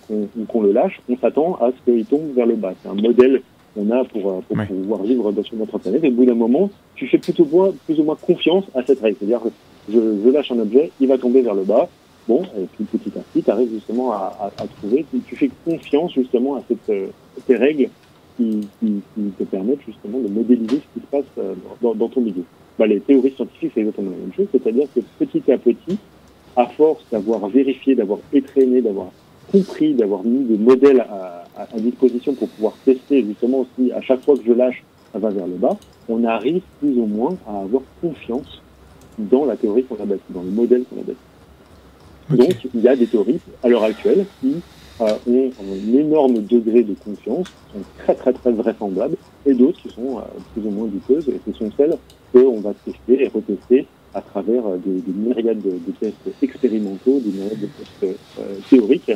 qu'on le lâche, on s'attend à ce qu'il tombe vers le bas. C'est un modèle qu'on a pour, euh, pour Ouais. pouvoir vivre dans- sur notre planète. Et au bout d'un moment, tu fais plutôt moins, plus ou moins confiance à cette règle. C'est-à-dire que je, je lâche un objet, il va tomber vers le bas. Bon, et puis petit à petit, tu arrives justement à, à, à trouver, tu, tu fais confiance justement à cette, euh, ces règles qui, qui, qui te permettent justement de modéliser ce qui se passe euh, dans, dans ton milieu. Bah, les théories scientifiques, c'est exactement la même chose, c'est-à-dire que petit à petit, à force d'avoir vérifié, d'avoir étraîné, d'avoir compris, d'avoir mis des modèles à, à, à disposition pour pouvoir tester justement aussi à chaque fois que je lâche, ça va vers le bas, on arrive plus ou moins à avoir confiance dans la théorie qu'on a bâtie, dans le modèle qu'on a bâti. Donc, il y a des théories, à l'heure actuelle, qui euh, ont un énorme degré de confiance, sont très très très vraisemblables, et d'autres qui sont euh, plus ou moins douteuses, et ce sont celles qu'on va tester et retester à travers euh, des, des myriades de, tests expérimentaux, des myriades de tests euh, théoriques,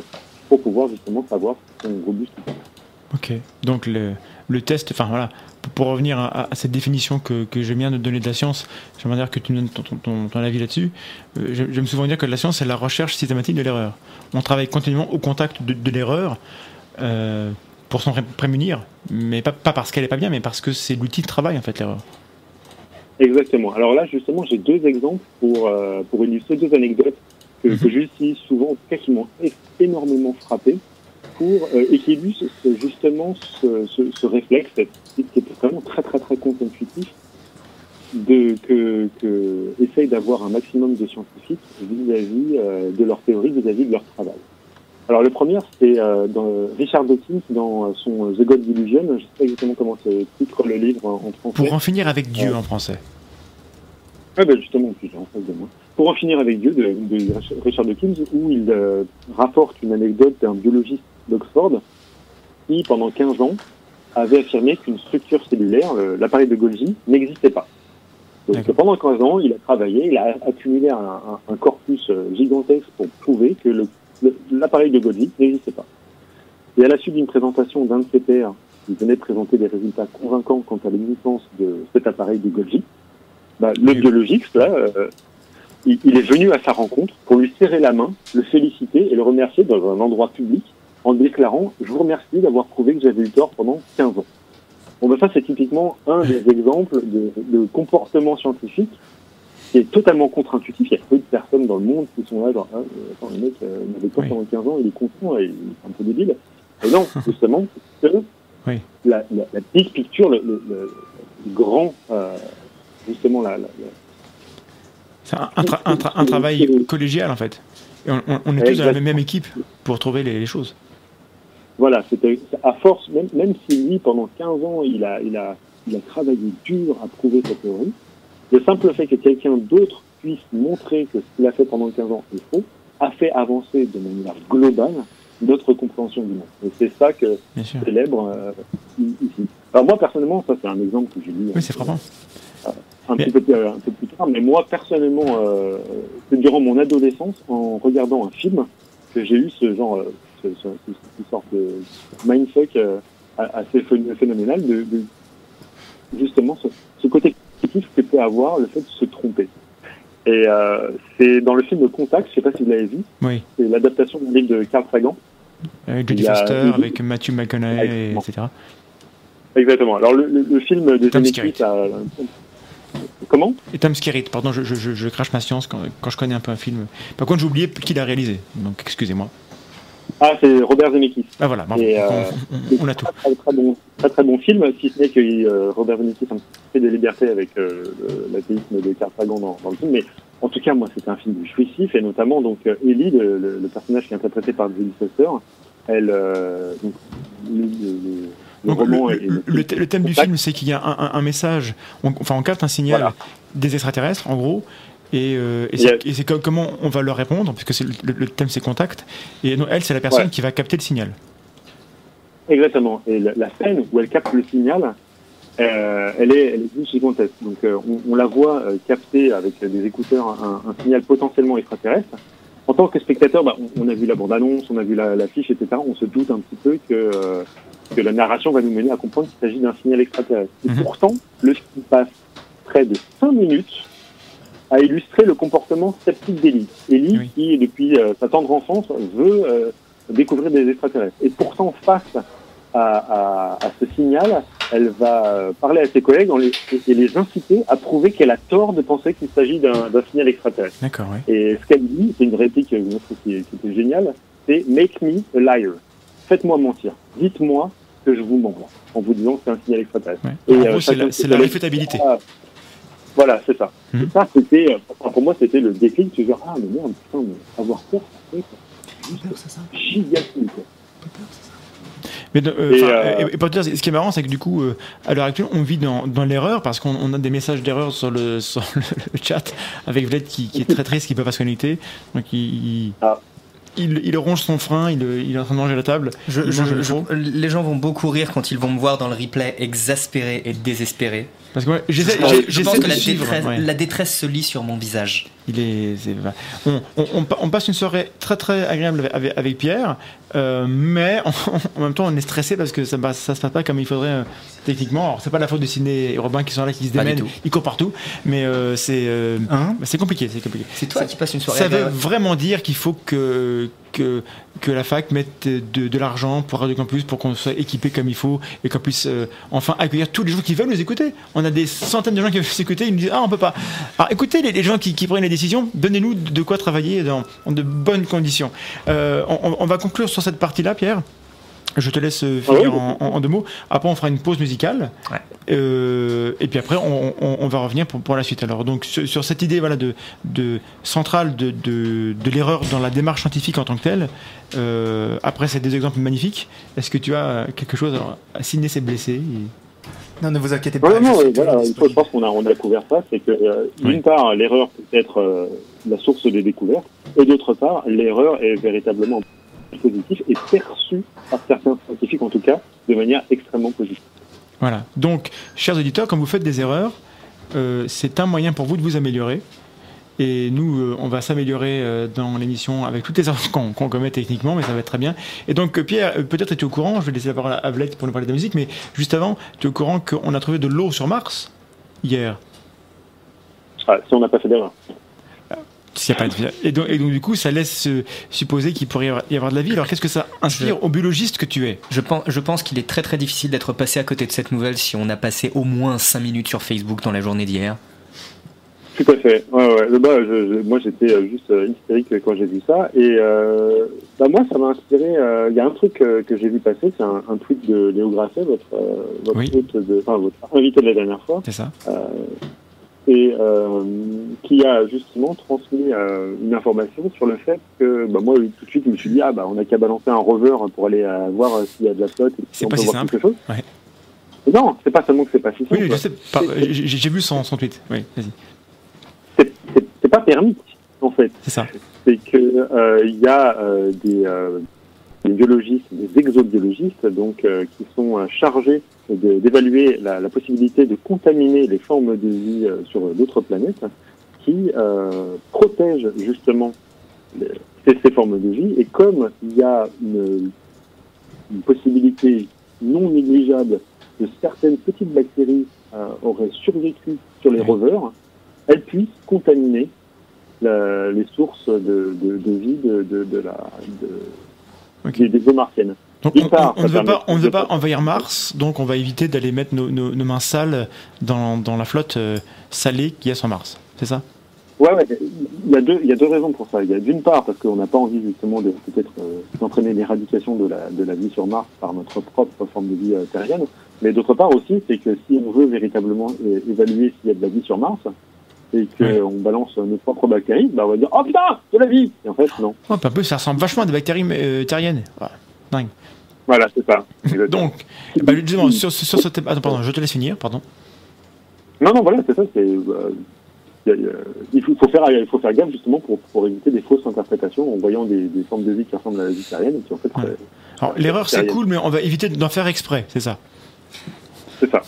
pour pouvoir justement savoir si ou pas. Ok. Donc le, test, enfin voilà, pour- pour revenir à, cette définition que, j'aime bien de donner de la science, j'aimerais dire que tu me donnes ton, avis là-dessus. Euh, J'aime souvent dire que la science, c'est la recherche systématique de l'erreur. On travaille continuellement au contact de, l'erreur euh, pour s'en pré- prémunir, mais pas, pas parce qu'elle est pas bien, mais parce que c'est l'outil de travail en fait l'erreur. Exactement. Alors là, justement, j'ai deux exemples pour, euh, pour illustrer deux anecdotes que, Mhm. que j'utilise souvent, en tout cas qui m'ont énormément frappé, pour, euh, et qui illustrent justement ce, ce, ce réflexe, qui est vraiment très très très contre-intuitif, de, que, que essaye d'avoir un maximum de scientifiques vis-à-vis euh, de leur théorie, vis-à-vis de leur travail. Alors le premier, c'est euh, Richard Dawkins dans son The God Delusion, je sais pas exactement comment se titre le livre en en français. Pour en finir avec Dieu en français. Ah ben justement, en face de moi. Pour en finir avec Dieu, de, de Richard Dawkins, où il euh, rapporte une anecdote d'un biologiste d'Oxford qui, pendant 15 ans, avait affirmé qu'une structure cellulaire, l'appareil de Golgi, n'existait pas. Donc pendant 15 ans, il a travaillé, il a accumulé un, un- un corpus euh, gigantesque pour prouver que le- l'appareil de Golgi n'existait pas. Et à la suite d'une présentation d'un de ses pairs, qui venait présenter des résultats convaincants quant à l'existence de cet appareil de Golgi, bah, le biologiste, là, euh, il, il est venu à sa rencontre pour lui serrer la main, le féliciter et le remercier dans un endroit public en déclarant « Je vous remercie d'avoir prouvé que j'avais eu tort pendant 15 ans ». Bon, ben ça, c'est typiquement un des exemples de, de comportement scientifique qui est totalement contre-intuitif. Il y a peu de personnes dans le monde qui sont là, genre, ah, euh, attends, le mec, euh, il avait tort Oui. pendant 15 ans, il est conscient et il est un peu débile. Et non, justement, c'est que Oui. la, la, la big picture, le, le, le- grand, euh, justement, la, la, la- C'est un, un tra- un tra- un travail collégial en fait. Et on, on- on est tous dans la même, même équipe pour trouver les, les choses. Voilà, c'était à force, même, même si lui, pendant 15 ans, il a, il a, il a travaillé dur à prouver sa théorie, le simple fait que quelqu'un d'autre puisse montrer que ce qu'il a fait pendant 15 ans est faux, a fait avancer de manière globale notre compréhension du monde. Et c'est ça que célèbre euh, ici. Alors moi, personnellement, ça c'est un exemple que j'ai lu Oui, c'est frappant. un, Mais- petit peu, plus- un peu plus tard, mais moi, personnellement, euh, c'est durant mon adolescence, en regardant un film, que j'ai eu ce genre, euh, ce, ce, ce- cette sorte de mindfuck euh, assez phé- phénoménal de, de justement ce, ce côté positif que peut avoir le fait de se tromper. Et euh, c'est dans le film Contact, je sais pas si vous l'avez vu, Oui. c'est l'adaptation du livre de Carl Sagan. Avec Jodie Foster, avec Matthew McConaughey, etc. Exactement. Alors le, le, le film de Tom a... Comment? Et Tom Skerritt, pardon, je, je, je, je crache ma science quand, quand je connais un peu un film. Par contre, j'ai oublié qui l'a réalisé, donc excusez-moi. Ah, c'est Robert Zemeckis. Ah voilà. Et, euh, on, on- on a tout. très, très bon, très très bon film, si ce n'est que euh, Robert Zemeckis a peu des libertés avec euh, l'athéisme de Carl Sagan dans, dans le film, mais en tout cas, moi, c'était un film jouissif, et notamment, donc, euh, Ellie, le, le- le personnage qui est interprété par Jodie Foster, elle, euh, donc, le, Donc, le, thème du film, c'est qu'il y a un, un- un message, on- enfin on capte un signal Voilà. des extraterrestres, en gros, et, euh, et c'est comment on va leur répondre, puisque le, thème c'est contact, et elle c'est la personne Ouais. qui va capter le signal. Exactement. Et la, la scène où elle capte le signal, euh, elle est, elle est gigantesque. Donc, euh, on, on la voit capter avec des écouteurs un, un signal potentiellement extraterrestre. En tant que spectateur, bah, on, on a vu la bande-annonce, on a vu la- l'affiche, etc. On se doute un petit peu que, que la narration va nous mener à comprendre qu'il s'agit d'un signal extraterrestre. Et Mhm. pourtant, le film passe près de 5 minutes à illustrer le comportement sceptique d'Ellie. Ellie, Oui. qui, depuis euh, sa tendre enfance, veut euh, découvrir des extraterrestres. Et pourtant, face à, à, à ce signal, elle va parler à ses collègues en les, et, les inciter à prouver qu'elle a tort de penser qu'il s'agit d'un signal extraterrestre. D'accord, oui. Et ce qu'elle dit, c'est une réplique je trouve qui, est- qui était géniale, c'est « Make me a liar ». Faites-moi mentir. Dites-moi que je vous mens en vous disant que c'est un signal extraterrestre. Ouais. Et, en euh, c'est la, réfutabilité. Voilà, c'est ça. Mhm. Ça, c'était, pour moi, c'était le déclic. Tu dis, ah, mais merde, putain, mais avoir peur, ça fait juste quoi. Mais de- euh, Et, euh, et- et pour te dire, ce qui est marrant, c'est que du coup, euh, à l'heure actuelle, on vit dans, dans l'erreur parce qu'on on a des messages d'erreur sur le, sur le chat avec Vlad qui, qui est très triste, qui peut pas se connecter. Donc il, il, Ah. il, il ronge son frein, il, il est en train de manger la table. Je- Il je- mange le je- faux. les gens vont beaucoup rire quand ils vont me voir dans le replay exaspéré et désespéré. Parce que ouais, j'essaie Je, pense que de la suivre. détresse, ouais. la détresse se lit sur mon visage. Il est, on, on, on pa- on passe une soirée très très agréable avec, Pierre, euh, mais en, en même temps on est stressé parce que ça, ça se passe pas comme il faudrait euh, techniquement. Alors c'est pas la faute de Ciné et Robin qui sont là, qui se démènent, ils courent partout, mais euh, c'est Hein c'est compliqué, c'est compliqué. C'est toi qui passes une soirée Ça veut vraiment dire qu'il faut que, que, que la fac mette de, de l'argent pour Radio Campus pour qu'on soit équipé comme il faut et qu'on puisse euh, enfin accueillir tous les gens qui veulent nous écouter. On a des centaines de gens qui veulent nous écouter, ils nous disent Ah, on peut pas. Alors écoutez les, les gens qui, qui prennent les décisions, donnez-nous de quoi travailler dans, dans de bonnes conditions. Euh, on, va conclure sur cette partie-là, Pierre. Je te laisse euh, oui. finir en, en- en deux mots. Après, on fera une pause musicale. Ouais. Euh, et puis après, on, on- on va revenir pour, pour la suite. Alors, donc, sur, sur cette idée voilà, de, de centrale de, de, de l'erreur dans la démarche scientifique en tant que telle, euh, après ces deux exemples magnifiques, est-ce que tu as quelque chose Alors, Sidney s'est blessé. et- Non, ne vous inquiétez pas. Ouais, non, euh, voilà, toujours il faut- je pense qu'on a, on a couvert ça, c'est que euh, Oui. d'une part, l'erreur peut être euh, la source des découvertes, et d'autre part, l'erreur est véritablement positive et perçue par certains scientifiques, en tout cas, de manière extrêmement positive. Voilà. Donc, chers auditeurs, quand vous faites des erreurs, euh, c'est un moyen pour vous de vous améliorer. Et nous, euh, on va s'améliorer euh, dans l'émission avec toutes les erreurs qu'on qu'on commet techniquement, mais ça va être très bien. Et donc, euh, Pierre, peut-être es-tu au courant, je vais laisser la parole à Vlad pour nous parler de la musique, mais juste avant, tu es au courant qu'on a trouvé de l'eau sur Mars hier Ah, si on n'a pas fait d'erreur. S'il y a pas de... et, donc, et donc, du coup, ça laisse euh, supposer qu'il pourrait y avoir de la vie. Alors, qu'est-ce que ça inspire au biologiste que tu es? Je pense, je pense qu'il est très très difficile d'être passé à côté de cette nouvelle si on a passé au moins 5 minutes sur Facebook dans la journée d'hier. Tout à fait. Ouais, ouais. Bah, je, moi, j'étais euh, juste euh, hystérique quand j'ai vu ça. Et euh, bah, moi, ça m'a inspiré. Il y a un truc que j'ai vu passer, c'est un, un, tweet de Léo Grasset, votre, votre, oui. de, enfin, votre invité de la dernière fois. C'est ça et qui a justement transmis une information sur le fait que bah, moi tout de suite je me suis dit ah bah on a qu'à balancer un rover pour aller voir s'il y a de la flotte et si on pas peut si voir simple. quelque chose. Ouais. Non, c'est pas seulement que c'est pas si simple. Oui. J'ai vu son, son tweet. Oui, vas-y. Pas permis en fait. C'est ça. C'est que il y a des, des biologistes, des exobiologistes donc qui sont chargés d'évaluer la, la, possibilité de contaminer les formes de vie euh, sur d'autres planètes qui euh, protègent justement les, ces, ces, formes de vie. Et comme il y a une, une possibilité non négligeable que certaines petites bactéries euh, auraient survécu sur les rovers, elles puissent contaminer la, les sources de, de, de vie de, de, la, okay. des, des eaux martiennes. Donc on, on, on, ne veut pas, on ne veut pas envahir Mars, donc on va éviter d'aller mettre nos, nos, nos, mains sales dans, dans la flotte euh, salée qu'il y a sur Mars. C'est ça? Ouais, ouais. Il y, a deux, il y a deux raisons pour ça. Il y a d'une part parce qu'on n'a pas envie justement de peut-être euh, d'entraîner l'éradication de la, de la vie sur Mars par notre propre forme de vie euh, terrienne. Mais d'autre part aussi, c'est que si on veut véritablement évaluer s'il y a de la vie sur Mars, et qu'on Ouais. balance nos propres bactéries, bah on va dire Oh putain, de la vie Et en fait, non. Oh, un peu, ça ressemble vachement à des bactéries euh, terriennes. Voilà. Dingue. Voilà, c'est ça. Donc, bah, justement, sur, sur ce thème. Attends, pardon, je te laisse finir, pardon. Non, non, voilà, c'est ça. C'est, euh, il, faut, faire, il faut faire gaffe justement pour, pour éviter des fausses interprétations en voyant des, des formes de vie qui ressemblent à la vie terrienne et qui en fait, Ouais. Alors, l'erreur, c'est cool, mais on va éviter d'en faire exprès, c'est ça. c'est ça.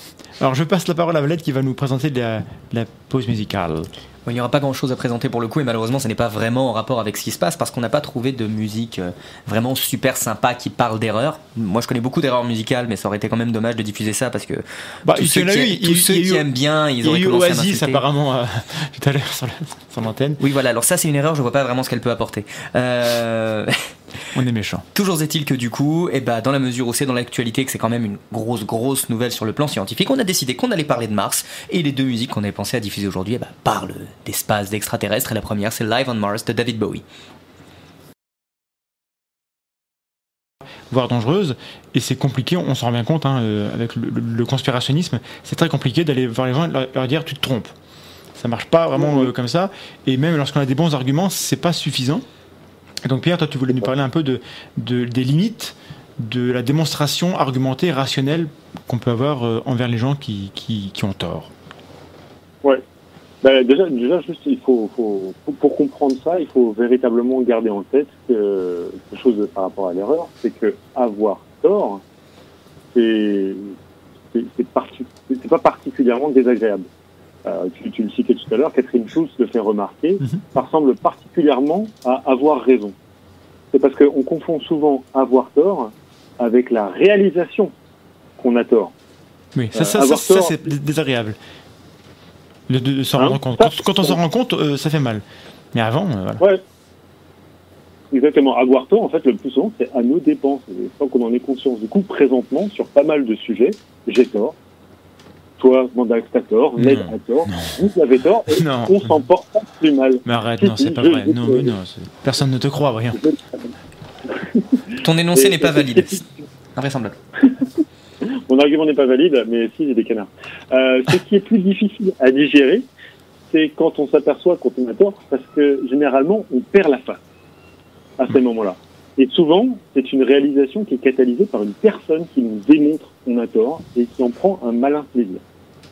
Alors, je passe la parole à Valette qui va nous présenter la, pause musicale. Il n'y aura pas grand chose à présenter pour le coup, et malheureusement, ce n'est pas vraiment en rapport avec ce qui se passe parce qu'on n'a pas trouvé de musique euh, vraiment super sympa qui parle d'erreurs. Moi, je connais beaucoup d'erreurs musicales, mais ça aurait été quand même dommage de diffuser ça parce que Bah, tous ceux, qui, eu, tous eu- ceux qui eu- aiment bien, ils auraient eu commencé Oasis apparemment euh, tout à l'heure sur la- sur l'antenne. Oui, voilà, alors ça, c'est une erreur, je vois pas vraiment ce qu'elle peut apporter. Euh... On est méchant. Toujours est-il que du coup, eh ben, dans la mesure où c'est dans l'actualité, que c'est quand même une grosse, grosse nouvelle sur le plan scientifique, on a décidé qu'on allait parler de Mars. Et les deux musiques qu'on avait pensé à diffuser aujourd'hui eh ben, parlent d'espace, d'extraterrestres. Et la première, c'est Live on Mars de David Bowie. voire dangereuse, et c'est compliqué, on s'en rend bien compte, hein, euh, avec le, le- le conspirationnisme, c'est très compliqué d'aller voir les gens et leur, leur dire tu te trompes. Ça marche pas vraiment euh, comme ça, et même lorsqu'on a des bons arguments, c'est pas suffisant. Et donc Pierre, toi tu voulais nous parler un peu de, de- des limites de la démonstration argumentée, rationnelle qu'on peut avoir euh, envers les gens qui, qui, qui ont tort. Ben, déjà, déjà, juste, il faut, faut, pour, pour comprendre ça, il faut véritablement garder en tête que quelque chose de- par rapport à l'erreur, c'est que avoir tort, c'est c'est c'est parti- c'est pas particulièrement désagréable. Euh, tu, tu le citais tout à l'heure, Catherine Schulz le fait remarquer, Mhm. ça ressemble particulièrement à avoir raison. C'est parce qu'on confond souvent avoir tort avec la réalisation qu'on a tort. Oui, ça, Euh, ça, ça, avoir ça, c'est dés- désagréable. De, de- de s'en Hein rendre compte. Quand, quand on s'en rend compte, euh, ça fait mal. Mais avant, euh, voilà. Ouais. Exactement. Avoir tort, en fait, le plus souvent, c'est à nos dépenses. Et Sans qu'on en ait conscience. Du coup, présentement, sur pas mal de sujets, j'ai tort. Toi, Mandax, t'as tort. Ned a tort. Vous avez tort. Et Non. on s'en porte pas plus mal. Mais arrête, non, c'est pas vrai. Non, mais non, personne ne te croit, rien. Ton énoncé n'est pas valide. Invraisemblable. Mon argument n'est pas valide, mais si, j'ai des canards. Euh, ce qui est plus difficile à digérer, c'est quand on s'aperçoit qu'on a tort, parce que généralement, on perd la face à ces moments-là. Et souvent, c'est une réalisation qui est catalysée par une personne qui nous démontre qu'on a tort et qui en prend un malin plaisir.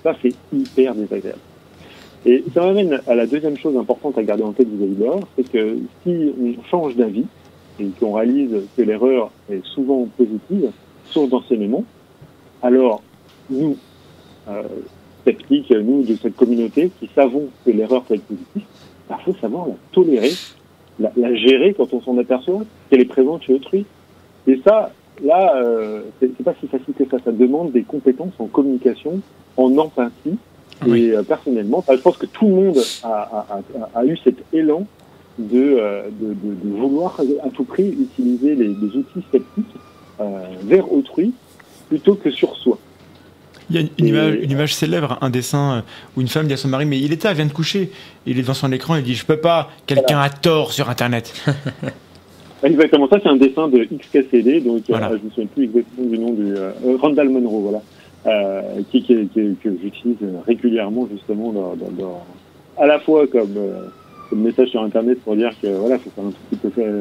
Ça, c'est hyper désagréable. Et ça m'amène à la deuxième chose importante à garder en tête vis-à-vis de l'erreur, c'est que si on change d'avis et qu'on réalise que l'erreur est souvent positive, source d'enseignement, alors nous, euh, sceptiques, nous de cette communauté qui savons que l'erreur peut être positive, il faut savoir la tolérer, la, la gérer quand on s'en aperçoit, qu'elle est présente chez autrui. Et ça, là, euh, c'est pas si facile que ça. Ça demande des compétences en communication, en empathie Et euh, personnellement, je pense que tout le monde a, a, a, a eu cet élan de, euh, de, de, de, vouloir à tout prix utiliser les, les outils sceptiques vers autrui plutôt que sur soi. Il y a une, image, une, image, célèbre, un dessin euh, où une femme dit à son mari Mais il était, elle vient de coucher. Il est devant son écran, il dit Je peux pas, quelqu'un voilà. a tort sur Internet. exactement, ça c'est un dessin de XKCD, donc voilà. euh, je ne me souviens plus exactement du nom du. Euh, Randall Monroe, voilà. Euh, qui, qui, qui, que j'utilise régulièrement justement dans, dans, dans, à la fois comme, comme, message sur internet pour dire que voilà faut faire un petit peu faire,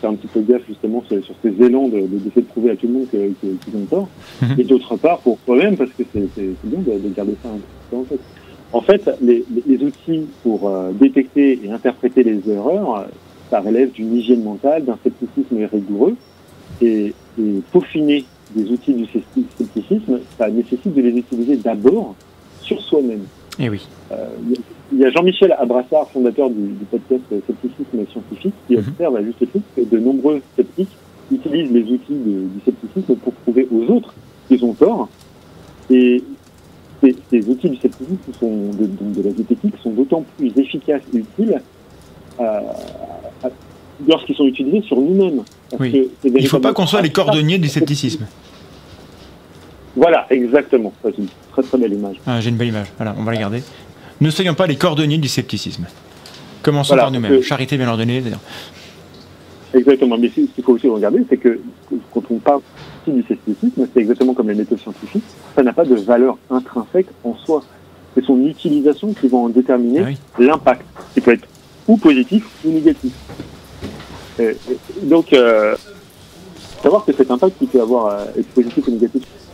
faire un petit peu gaffe justement sur, sur ces élans de, de, de, de prouver à tout le monde qu'ils qu ont tort -hmm. et d'autre part pour toi-même parce que c'est bien de, de, garder ça un peu en tête. En fait, les, les outils pour euh, détecter et interpréter les erreurs, ça relève d'une hygiène mentale, d'un scepticisme rigoureux et, et peaufiner des outils du scepticisme, ça nécessite de les utiliser d'abord sur soi-même. Et Eh oui. Euh, il y a Jean-Michel Abrassard, fondateur du, du, podcast Scepticisme scientifique, qui -hmm. observe à juste titre que de nombreux sceptiques utilisent les outils de, du scepticisme pour prouver aux autres qu'ils ont tort. Et ces, ces, outils du scepticisme sont de, de, de la zététique sont d'autant plus efficaces et utiles euh, lorsqu'ils sont utilisés sur nous-mêmes. Oui. Il ne faut pas qu'on soit les cordonniers du scepticisme. Voilà, exactement. C'est une très très belle image. Ah, J'ai une belle image. Voilà, on va la garder. Ne soyons pas les cordonniers du scepticisme. Commençons voilà, par nous-mêmes. Charité bien ordonnée. Exactement. Mais ce qu'il faut aussi regarder, c'est que quand on parle du scepticisme, c'est exactement comme les méthodes scientifiques. Ça n'a pas de valeur intrinsèque en soi. C'est son utilisation qui va en déterminer ah oui. l'impact, qui peut être ou positif ou négatif. Et, et, donc, euh, savoir que cet impact qui peut avoir euh, être positif ou négatif euh,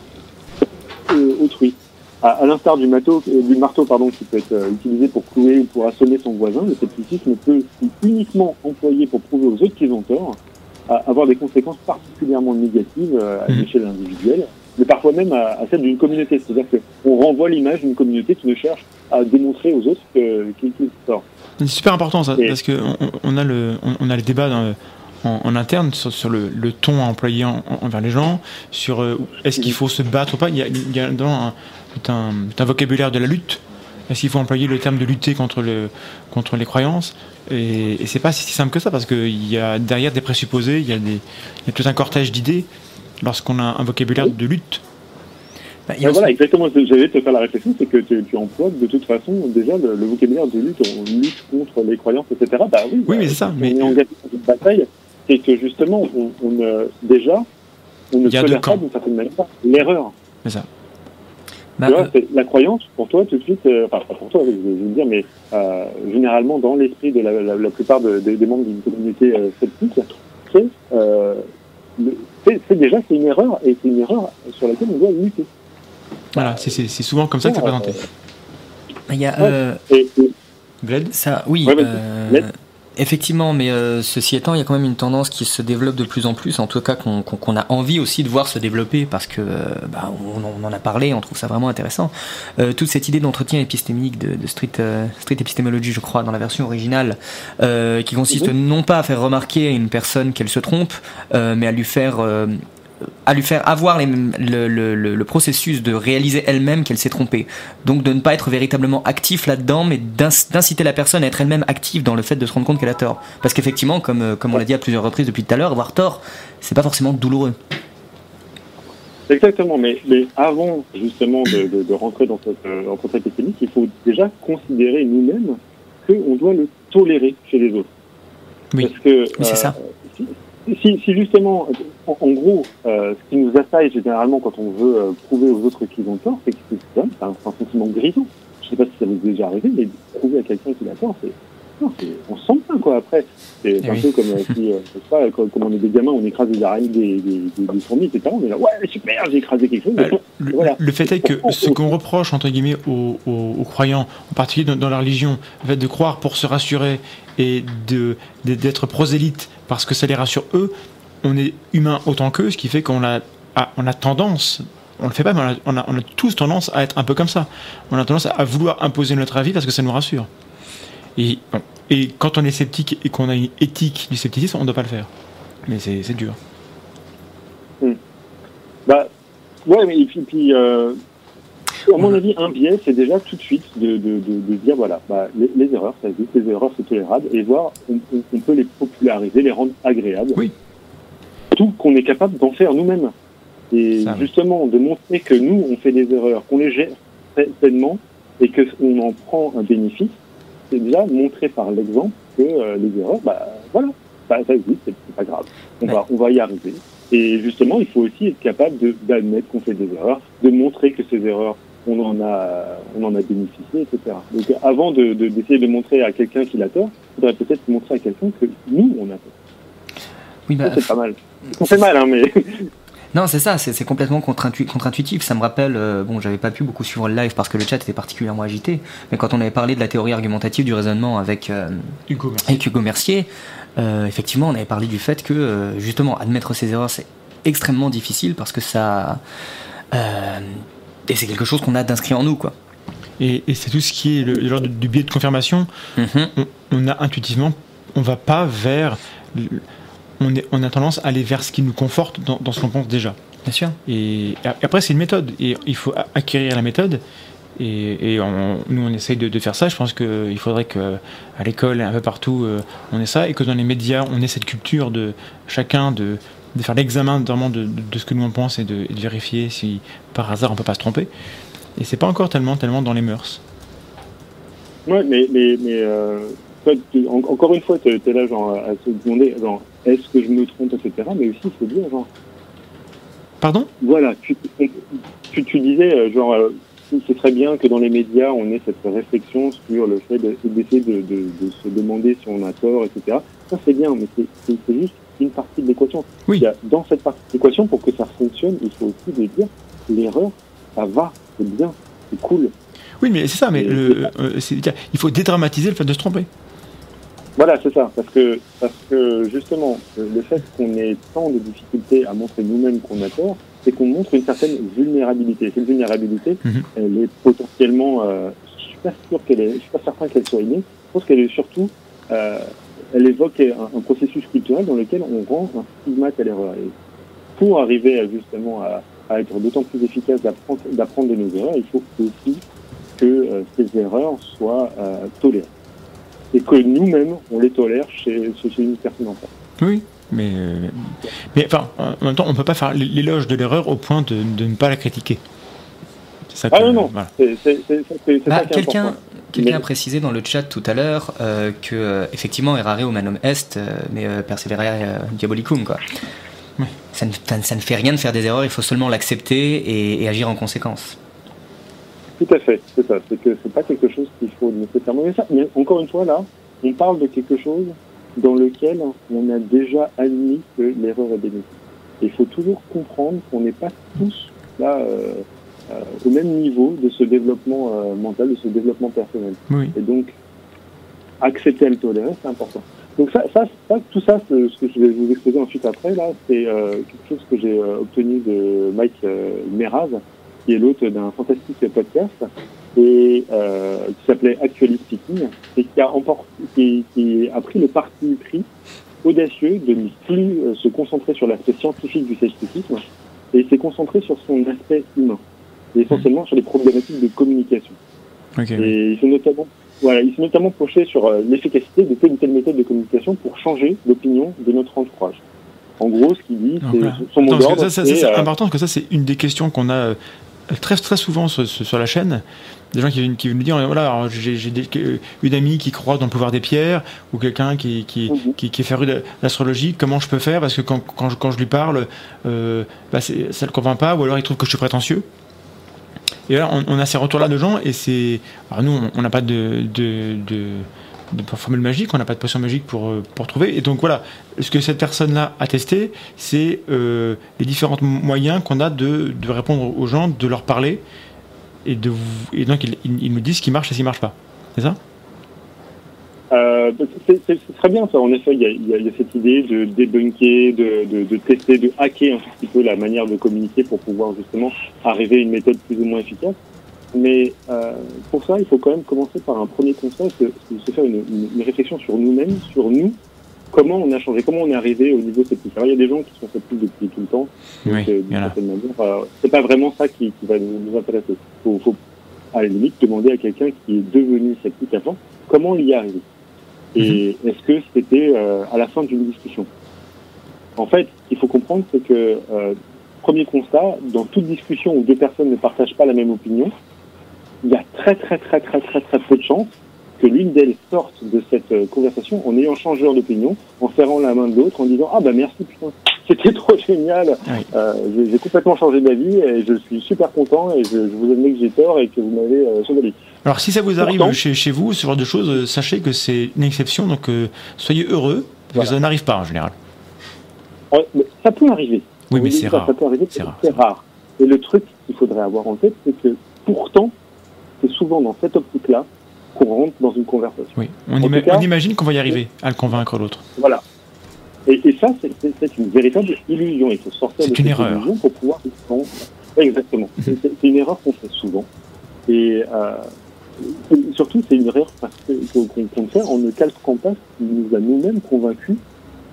autrui. À, à l'instar du, du marteau pardon, qui peut être euh, utilisé pour clouer ou pour assommer son voisin, le scepticisme peut uniquement employé pour prouver aux autres qu'ils ont tort, avoir des conséquences particulièrement négatives à mmh. l'échelle individuelle, mais parfois même à, à celle d'une communauté. C'est-à-dire qu'on renvoie l'image d'une communauté qui ne cherche à démontrer aux autres qu'ils qu tort. C'est super important ça, Et parce qu'on on a, le, on, on a le débat dans le, en, en, interne sur, sur le, le, ton à employer en, envers les gens, sur euh, est-ce qu'il faut se battre ou pas? Il y a, il y a dans un, un, un, vocabulaire de la lutte. Est-ce qu'il faut employer le terme de lutter contre, le, contre les croyances? Et, et c'est pas si simple que ça, parce qu'il y a derrière des présupposés, il y a, des, il y a tout un cortège d'idées lorsqu'on a un vocabulaire oui. de lutte. Bah, ben voilà, exactement. J'allais te faire la réflexion, c'est que tu, tu, emploies de toute façon déjà le, le, vocabulaire de lutte, on lutte contre les croyances, etc. Bah oui, oui bah, mais c'est ça. On mais... est engagé dans une bataille, c'est que justement, on, on euh, déjà, on ne tolère pas d'une certaine manière l'erreur. C'est ça. Bah, tu vois, euh... la croyance, pour toi, tout de suite, euh, enfin, pas pour toi, je, je veux dire, mais euh, généralement, dans l'esprit de la, la, la plupart de, de, des membres d'une communauté euh, sceptique, c'est c'est déjà c'est une erreur et c'est une erreur sur laquelle on doit lutter. Voilà, c'est souvent comme ça que c'est présenté. Il y a. Euh... Et, et... Bled Ça, oui. Ouais, euh, effectivement, mais euh, ceci étant, il y a quand même une tendance qui se développe de plus en plus, en tout cas qu'on qu qu a envie aussi de voir se développer parce que bah, on, on, en a parlé, on trouve ça vraiment intéressant. Euh, toute cette idée d'entretien épistémique de, de street, euh, street épistémologie, je crois, dans la version originale, euh, qui consiste non pas à faire remarquer à une personne qu'elle se trompe, euh, mais à lui faire à lui faire avoir les, le, le, le, le, processus de réaliser elle-même qu'elle s'est trompée. Donc de ne pas être véritablement actif là-dedans, mais d'inciter la personne à être elle-même active dans le fait de se rendre compte qu'elle a tort. Parce qu'effectivement, comme, comme on l'a dit à plusieurs reprises depuis tout à l'heure, avoir tort, c'est pas forcément douloureux. Exactement, mais, mais avant justement de, de, de rentrer dans cette, euh, dans cette épidémie, il faut déjà considérer nous-mêmes qu'on doit le tolérer chez les autres. Oui, Parce que, oui c'est euh, ça. Si, si, justement, en, en gros, euh, ce qui nous assaille généralement quand on veut euh, prouver aux autres qu'ils ont tort, c'est que c'est un, un, sentiment grisant. Je sais pas si ça vous est déjà arrivé, mais prouver à quelqu'un qu'il a tort, c'est on se sent bien quoi après c'est eh un peu comme euh, si euh, pas, comme, on est des gamins on écrase des araignées des, des, des, des fourmis etc on est là ouais super j'ai écrasé quelque chose euh, le, voilà. le, fait est que ce qu'on reproche entre guillemets aux, aux, aux, croyants en particulier dans, dans la religion le fait de croire pour se rassurer et de d'être prosélyte parce que ça les rassure eux on est humain autant qu'eux ce qui fait qu'on a on a tendance on le fait pas, mais on a, on a, tous tendance à être un peu comme ça. On a tendance à vouloir imposer notre avis parce que ça nous rassure. Et, et quand on est sceptique et qu'on a une éthique du scepticisme, on ne doit pas le faire. Mais c'est dur. Hmm. Bah, ouais, mais et puis, puis euh, À mon avis, un biais, c'est déjà tout de suite de, de, de, de dire voilà, bah, les, les erreurs, ça existe, les erreurs, c'est tolérable, et voir, on, on, on peut les populariser, les rendre agréables. Oui. Tout qu'on est capable d'en faire nous-mêmes. Et Ça, justement, de montrer que nous, on fait des erreurs, qu'on les gère pleinement et qu'on en prend un bénéfice, c'est déjà montrer par l'exemple que euh, les erreurs, bah voilà, ça, ça existe, c'est pas grave. On, Ouais. va, on va y arriver. Et justement, il faut aussi être capable d'admettre qu'on fait des erreurs, de montrer que ces erreurs, on en a, on en a bénéficié, etc. Donc, avant de de- d'essayer de, montrer à quelqu'un qu'il a tort, il faudrait peut-être montrer à quelqu'un que nous, on a tort. Oui, bah, c'est pas mal. On fait mal, hein, mais Non, c'est ça, c'est complètement contre-intu- contre-intuitif. Ça me rappelle, euh, bon, j'avais pas pu beaucoup suivre le live parce que le chat était particulièrement agité, mais quand on avait parlé de la théorie argumentative du raisonnement avec, euh, Hugo, merci. avec Hugo Mercier, euh, effectivement, on avait parlé du fait que, justement, admettre ses erreurs, c'est extrêmement difficile parce que ça. et c'est quelque chose qu'on a d'inscrit en nous, quoi. Et, et c'est tout ce qui est le, genre du biais de confirmation. Mhm. On, on a intuitivement, on va pas vers. On, est, on a tendance à aller vers ce qui nous conforte dans, dans ce qu'on pense déjà. Bien sûr. Et après, c'est une méthode. Et il faut acquérir la méthode. Et, et on- nous, on essaye de, de faire ça. Je pense qu'il faudrait qu'à l'école et un peu partout, euh, on ait ça. Et que dans les médias, on ait cette culture de chacun de, de faire l'examen vraiment de, de- de ce que nous on pense et de, et de vérifier si par hasard on peut pas se tromper. Et c'est pas encore tellement, tellement dans les mœurs. Ouais, mais, mais, mais euh, toi, tu- en- encore une fois, tu es là genre, à se demander genre, est-ce que je me trompe, etc. Mais aussi, il faut dire, genre, Pardon? voilà, tu, tu, tu disais, euh, genre, euh, c'est très bien que dans les médias, on ait cette réflexion sur le fait de- d'essayer de, de, de se demander si on a tort, etc. Ça, c'est bien, mais c'est- juste une partie de l'équation. Oui. Il y a- Dans cette partie de l'équation, pour que ça fonctionne, il faut aussi de dire, l'erreur, ça va, c'est bien, c'est cool. Oui, mais c'est ça. Mais le, euh, il faut dédramatiser le fait de se tromper. Voilà, c'est ça, parce que, parce que justement, le fait qu'on ait tant de difficultés à montrer nous-mêmes qu'on a tort, c'est qu'on montre une certaine vulnérabilité. Cette vulnérabilité, Mhm. elle est potentiellement, euh, je suis pas sûr qu'elle est, je suis pas certain qu'elle soit innée. Je pense qu'elle est surtout, euh, elle évoque un, un processus culturel dans lequel on rend un stigmate à l'erreur. Et pour arriver à, justement à, à être d'autant plus efficace d'apprendre, d'apprendre de nos erreurs, il faut aussi que euh, ces erreurs soient euh, tolérées et que nous-mêmes, on les tolère chez, chez, une personne en. Oui, mais, euh, mais enfin, en même temps, on peut pas faire l'éloge de l'erreur au point de, de ne pas la critiquer. Ça que, Ah non, non, voilà. Bah, quelqu'un a précisé dans le chat tout à l'heure euh, que euh, effectivement errare humanum est euh, mais euh, perseverare euh, diabolicum quoi. Ça, ne, ça ne- ça ne fait rien de faire des erreurs, il faut seulement l'accepter et, et agir en conséquence. Tout à fait, c'est ça. C'est que c'est pas quelque chose qu'il faut nécessairement. Mais ça, mais encore une fois, là, on parle de quelque chose dans lequel on a déjà admis que l'erreur est bénéfique. Et il faut toujours comprendre qu'on n'est pas tous là euh, euh, au même niveau de ce développement euh, mental, de ce développement personnel. Oui. Et donc, accepter et le tolérer, c'est important. Donc ça, ça, ça, tout ça, ce que je vais vous exposer ensuite après, là, c'est quelque chose que j'ai obtenu de Mike Meraz, qui est l'hôte d'un fantastique podcast, et euh, qui s'appelait Actually Speaking, et qui a, empor- qui, qui a pris le parti pris audacieux de ne plus euh, se concentrer sur l'aspect scientifique du scepticisme, et s'est concentré sur son aspect humain, et essentiellement sur les problématiques de communication. Ok. oui. Et il s'est notamment, voilà, il s'est notamment penché sur euh, l'efficacité de telle ou telle méthode de communication pour changer l'opinion de notre entourage. En gros, ce qu'il dit, c'est voilà. son mot d'ordre. ça, ça, ça, c'est, euh, important parce que ça, c'est une des questions qu'on a très, très souvent sur, sur- la chaîne. Des gens qui viennent, qui viennent nous dire voilà, j'ai une amie qui croit dans le pouvoir des pierres, ou quelqu'un qui, qui, Mhm. qui, qui est féru de l'astrologie, comment je peux faire? Parce que quand, quand, je, quand je lui parle, euh, bah, ça le convainc pas, ou alors il trouve que je suis prétentieux. Et là, on, on a ces retours-là de gens, et c'est. Alors, nous, on- on n'a pas de, de, de, de formule magique, on n'a pas de potion magique pour, euh, pour trouver. Et donc, voilà, ce que cette personne-là a testé, c'est euh, les différents moyens qu'on a de, de répondre aux gens, de leur parler, et, de, et donc, ils il, il nous disent ce qui marche et ce qui marche pas. C'est ça? Euh, c'est très bien ça. En effet, il y a, cette idée de débunker, de, de, de tester, de hacker un petit peu la manière de communiquer pour pouvoir justement arriver à une méthode plus ou moins efficace. Mais euh, pour ça, il faut quand même commencer par un premier constat, c'est de se faire une, une- une réflexion sur nous-mêmes, sur nous, comment on a changé, comment on est arrivé au niveau sceptique. Alors, il y a des gens qui sont sceptiques depuis tout le temps. Oui, euh, il euh, c'est pas vraiment ça qui, qui va nous, nous intéresser. Faut, faut, à la limite, demander à quelqu'un qui est devenu sceptique avant comment il y est arrivé. Et Mhm. est-ce que c'était euh, à la fin d'une discussion? En fait, ce qu'il faut comprendre, c'est que, euh, premier constat, dans toute discussion où deux personnes ne partagent pas la même opinion, il y a très très très très très très peu de chances que l'une d'elles sorte de cette euh, conversation en ayant changé d'opinion, en serrant la main de l'autre, en disant ah bah merci putain, c'était trop génial, Oui. euh, j'ai- complètement changé d'avis et je suis super content et je, je vous admets que j'ai tort et que vous m'avez euh. Alors si ça vous arrive Pourtant- chez, chez vous, ce genre de choses, euh, sachez que c'est une exception, donc euh, soyez heureux, parce Voilà. que ça n'arrive pas en général. Ça peut arriver. Oui, mais c'est rare. Ça peut arriver, C'est c'est rare. c'est rare. Et le truc qu'il faudrait avoir en tête, c'est que pourtant, c'est souvent dans cette optique-là qu'on rentre dans une conversation. Oui. On, En ima- tout cas- on imagine qu'on va y arriver à le convaincre l'autre. Voilà. Et, et ça, c'est- une véritable illusion. Il faut sortir de une cette erreur. illusion pour pouvoir. Ouais, exactement. C'est c'est une erreur qu'on fait souvent. Et euh, surtout, c'est une erreur qu'on qu'on fait en ne calquant pas ce qui nous a nous-mêmes convaincus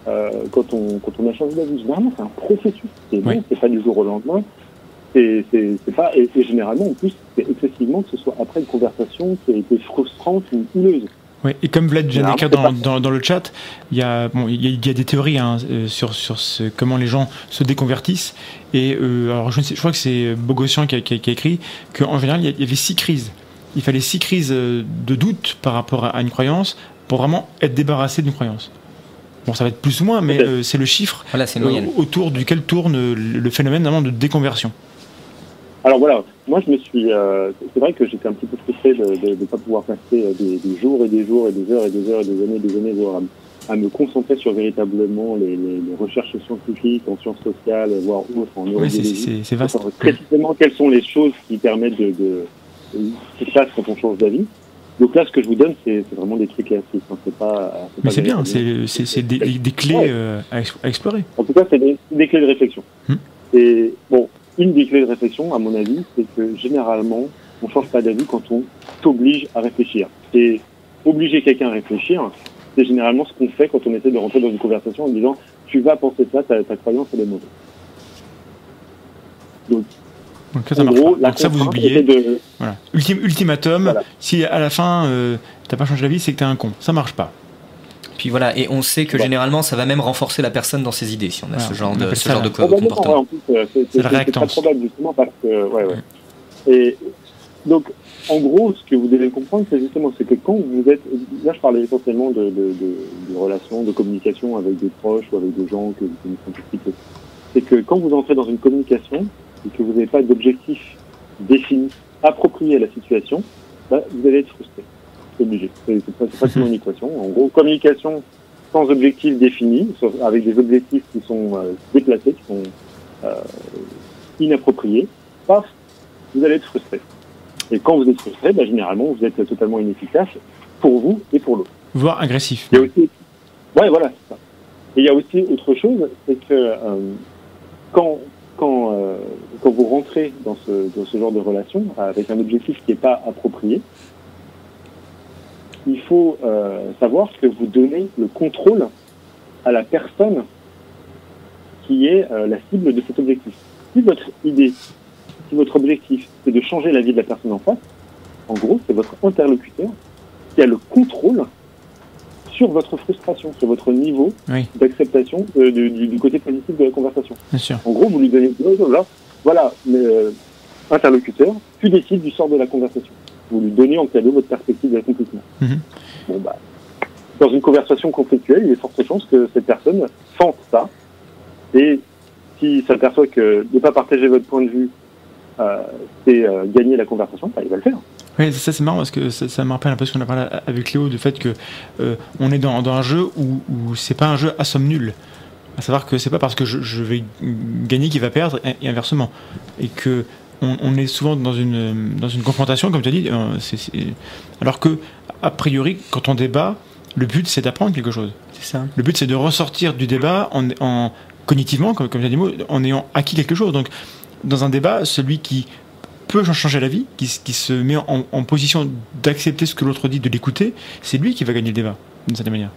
euh, quand, on, quand on a changé d'avis. Généralement, c'est un processus. C'est Oui. bon, c'est pas du jour au lendemain. C'est c'est- c'est pas et, et généralement, en plus, c'est excessivement que ce soit après une conversation qui a été frustrante ou houleuse. Ouais, et comme Vlad vient Alors, d'écrire c'est dans, dans, dans le chat, il y a, bon, il y a, il y a des théories hein, euh, sur, sur ce, comment les gens se déconvertissent. Et euh, alors je, ne sais, je crois que c'est Bogossian qui a, qui a- qui a écrit qu'en général, il y avait six crises. Il fallait six crises euh, de doute par rapport à, à une croyance pour vraiment être débarrassé d'une croyance. Bon, ça va être plus ou moins, mais euh, c'est le chiffre Voilà, euh, autour duquel tourne le, le phénomène vraiment de déconversion. Alors voilà, moi je me suis, euh, c'est vrai que j'étais un petit peu frustré de ne pas pouvoir passer euh, des, des jours et des jours et des heures et des heures et des années et des années voire à, me- à me concentrer sur véritablement les, les, les recherches scientifiques en sciences sociales, voire autres, en Oui, c'est- neurobiologie. c'est c'est vaste. Savoir précisément quelles sont les choses qui permettent de, de, qui se passe quand on change d'avis. Donc là, ce que je vous donne, c'est vraiment des trucs classiques. Hein. C'est pas. Mais c'est bien, c'est c'est- c'est des, des clés Ouais. euh, à, ex- à explorer. En tout cas, c'est des, des clés de réflexion. Hmm. Et bon, une des clés de réflexion, à mon avis, c'est que généralement, on change pas d'avis quand on t'oblige à réfléchir. Et obliger quelqu'un à réfléchir, c'est généralement ce qu'on fait quand on essaie de rentrer dans une conversation en disant tu vas penser ça, ta, ta croyance elle est mauvaise. Donc ça, ça en marche gros, pas. la Donc ça, vous oubliez. de Voilà. Ultimatum, Voilà. si à la fin euh, t'as pas changé d'avis, c'est que t'es un con. Ça marche pas. Puis voilà, et on sait que Bon. généralement ça va même renforcer la personne dans ses idées si on a ce genre de, ce genre de co- comportement. ouais, euh, c'est- très probable justement parce que ouais ouais. Et donc en gros, ce que vous devez comprendre, c'est justement c'est que quand vous êtes là, je parlais essentiellement de, de, de, de relations, de communication avec des proches ou avec des gens que vous connaissez un petit peu. C'est que quand vous entrez dans une communication et que vous n'avez pas d'objectif défini, approprié à la situation, bah, vous allez être frustré. C'est obligé. C'est facilement une équation. En gros, communication sans objectif défini, avec des objectifs qui sont euh, déplacés, qui sont euh, inappropriés, paf, vous allez être frustré. Et quand vous êtes frustré, bah, généralement, vous êtes totalement inefficace pour vous et pour l'autre. Voire agressif. Il y a aussi, ouais, voilà, c'est ça. Et il y a aussi autre chose, c'est que euh, quand quand quand vous rentrez dans ce dans ce genre de relation avec un objectif qui n'est pas approprié, il faut euh, savoir que vous donnez le contrôle à la personne qui est euh, la cible de cet objectif. Si votre idée, si votre objectif, c'est de changer la vie de la personne en face, en gros, c'est votre interlocuteur qui a le contrôle sur votre frustration, sur votre niveau Oui. d'acceptation euh, du, côté positif de la conversation. Bien sûr. En gros, vous lui donnez voilà, voilà mais, interlocuteur, tu décides du sort de la conversation. Vous lui donnez en cadeau votre perspective d'accomplissement. Mhm. Bon, bah, dans une conversation conflictuelle, il y a de fortes chances que cette personne sente ça. Et s'il s'aperçoit que ne pas partager votre point de vue, euh, c'est euh, gagner la conversation, bah, il va le faire. Oui, ça c'est marrant parce que ça, ça me rappelle un peu ce qu'on a parlé avec Léo du fait que euh, on est dans, dans un jeu où, où c'est pas un jeu à somme nulle. À savoir que c'est pas parce que je, je vais gagner qu'il va perdre et, et inversement. Et que on, on est souvent dans une, dans une confrontation, comme tu as dit, euh, alors que a priori, quand on débat, le but c'est d'apprendre quelque chose. C'est ça. Le but, c'est de ressortir du débat en, en- cognitivement, comme, comme j'ai dit, en ayant acquis quelque chose. Donc, dans un débat, celui qui peut changer la vie, qui se met en, en position d'accepter ce que l'autre dit, de l'écouter, c'est lui qui va gagner le débat, d'une certaine manière.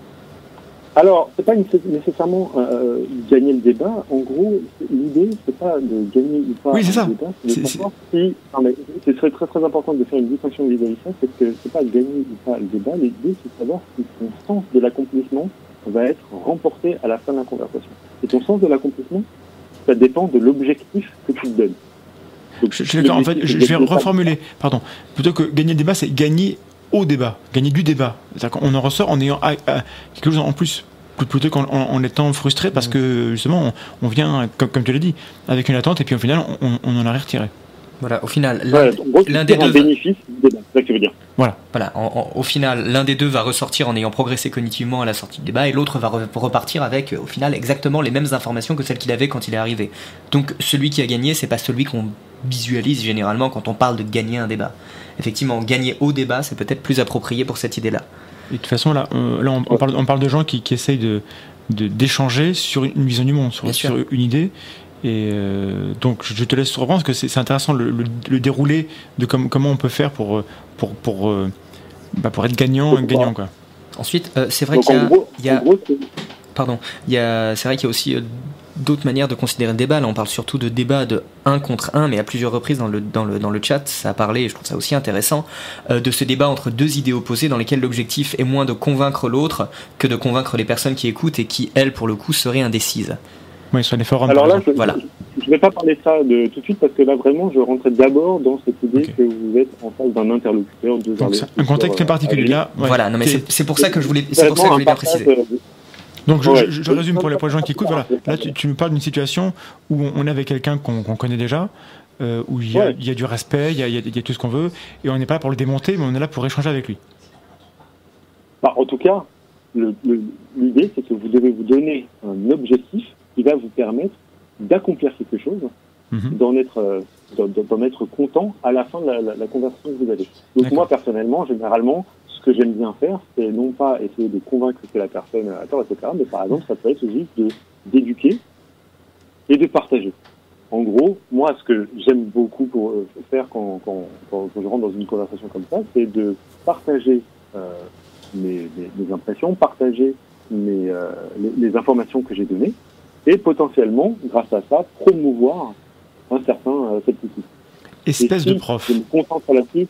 Alors, c'est pas nécessairement euh, gagner le débat. En gros, l'idée, c'est pas de gagner ou pas oui, c'est ça. débat, c'est de savoir si. Non, mais ce serait très très important de faire une distinction vis-à-vis ça, c'est que c'est pas gagner ou pas le débat. L'idée, c'est de savoir si ton sens de l'accomplissement va être remporté à la fin de la conversation. Et ton sens de l'accomplissement, ça dépend de l'objectif que tu te donnes. je, suis d'accord. En fait, je, vais reformuler. Pardon. Plutôt que gagner le débat, c'est gagner au débat, gagner du débat. On en ressort en ayant quelque chose en plus plutôt qu'en en, étant frustré parce que justement on, vient, comme, comme tu l'as dit, avec une attente et puis au final on, en a retiré. Voilà, au final, l'un des deux. Bénéfice débat, c'est ça que tu veux dire. Voilà. Voilà. au final, l'un des deux va ressortir en ayant progressé cognitivement à la sortie du débat et l'autre va repartir avec, au final, exactement les mêmes informations que celles qu'il avait quand il est arrivé. Donc, celui qui a gagné, c'est pas celui qu'on visualise généralement quand on parle de gagner un débat. Effectivement, gagner au débat, c'est peut-être plus approprié pour cette idée-là. Et de toute façon, là, on, là, on, parle, on parle, de gens qui, qui essayent de d'échanger sur une vision du monde, sur, sur une idée. Et euh, donc, je te laisse reprendre parce que c'est intéressant le, le, déroulé de comment on peut faire pour, pour, pour, euh, bah, pour être gagnant, gagnant quoi. Ensuite, euh, c'est vrai qu'il y a, pardon, il y a, c'est vrai qu'il y a aussi d'autres manières de considérer le débat. Là, on parle surtout de débat de 1 contre 1, mais à plusieurs reprises dans le, dans le, dans le chat, ça a parlé, et je trouve ça aussi intéressant, euh, de ce débat entre deux idées opposées dans lesquelles l'objectif est moins de convaincre l'autre que de convaincre les personnes qui écoutent et qui, elles, pour le coup, seraient indécises. Oui, sur les forums. Alors là, je ne voilà. vais pas parler de ça de, tout de suite parce que là, vraiment, je rentrais d'abord dans cette idée que vous êtes en face d'un interlocuteur. De un contexte très particulier. Là, Voilà, non, mais c'est pour ça que je voulais, pour ça que je voulais bien préciser. Donc je, résume pour les, gens qui écoutent. Voilà. Là, tu, me parles d'une situation où on, est avec quelqu'un qu'on connaît déjà, euh, où il y, a, du respect, il y a, tout ce qu'on veut, et on n'est pas là pour le démonter, mais on est là pour échanger avec lui. Bah, en tout cas, l'idée, c'est que vous devez vous donner un objectif qui va vous permettre d'accomplir quelque chose, mhm. d'en être, euh, être content à la fin de la, conversation que vous avez. Donc moi, personnellement, généralement, ce que j'aime bien faire, c'est non pas essayer de convaincre que la personne a tort, etc., mais par exemple, ça peut être juste de d'éduquer et de partager. En gros, moi, ce que j'aime beaucoup pour euh, faire quand, quand, quand, je rentre dans une conversation comme ça, c'est de partager euh, mes, mes, impressions, partager mes, euh, les, informations que j'ai données, et potentiellement, grâce à ça, promouvoir un certain scepticisme. Espèce de prof. Je me concentre là-dessus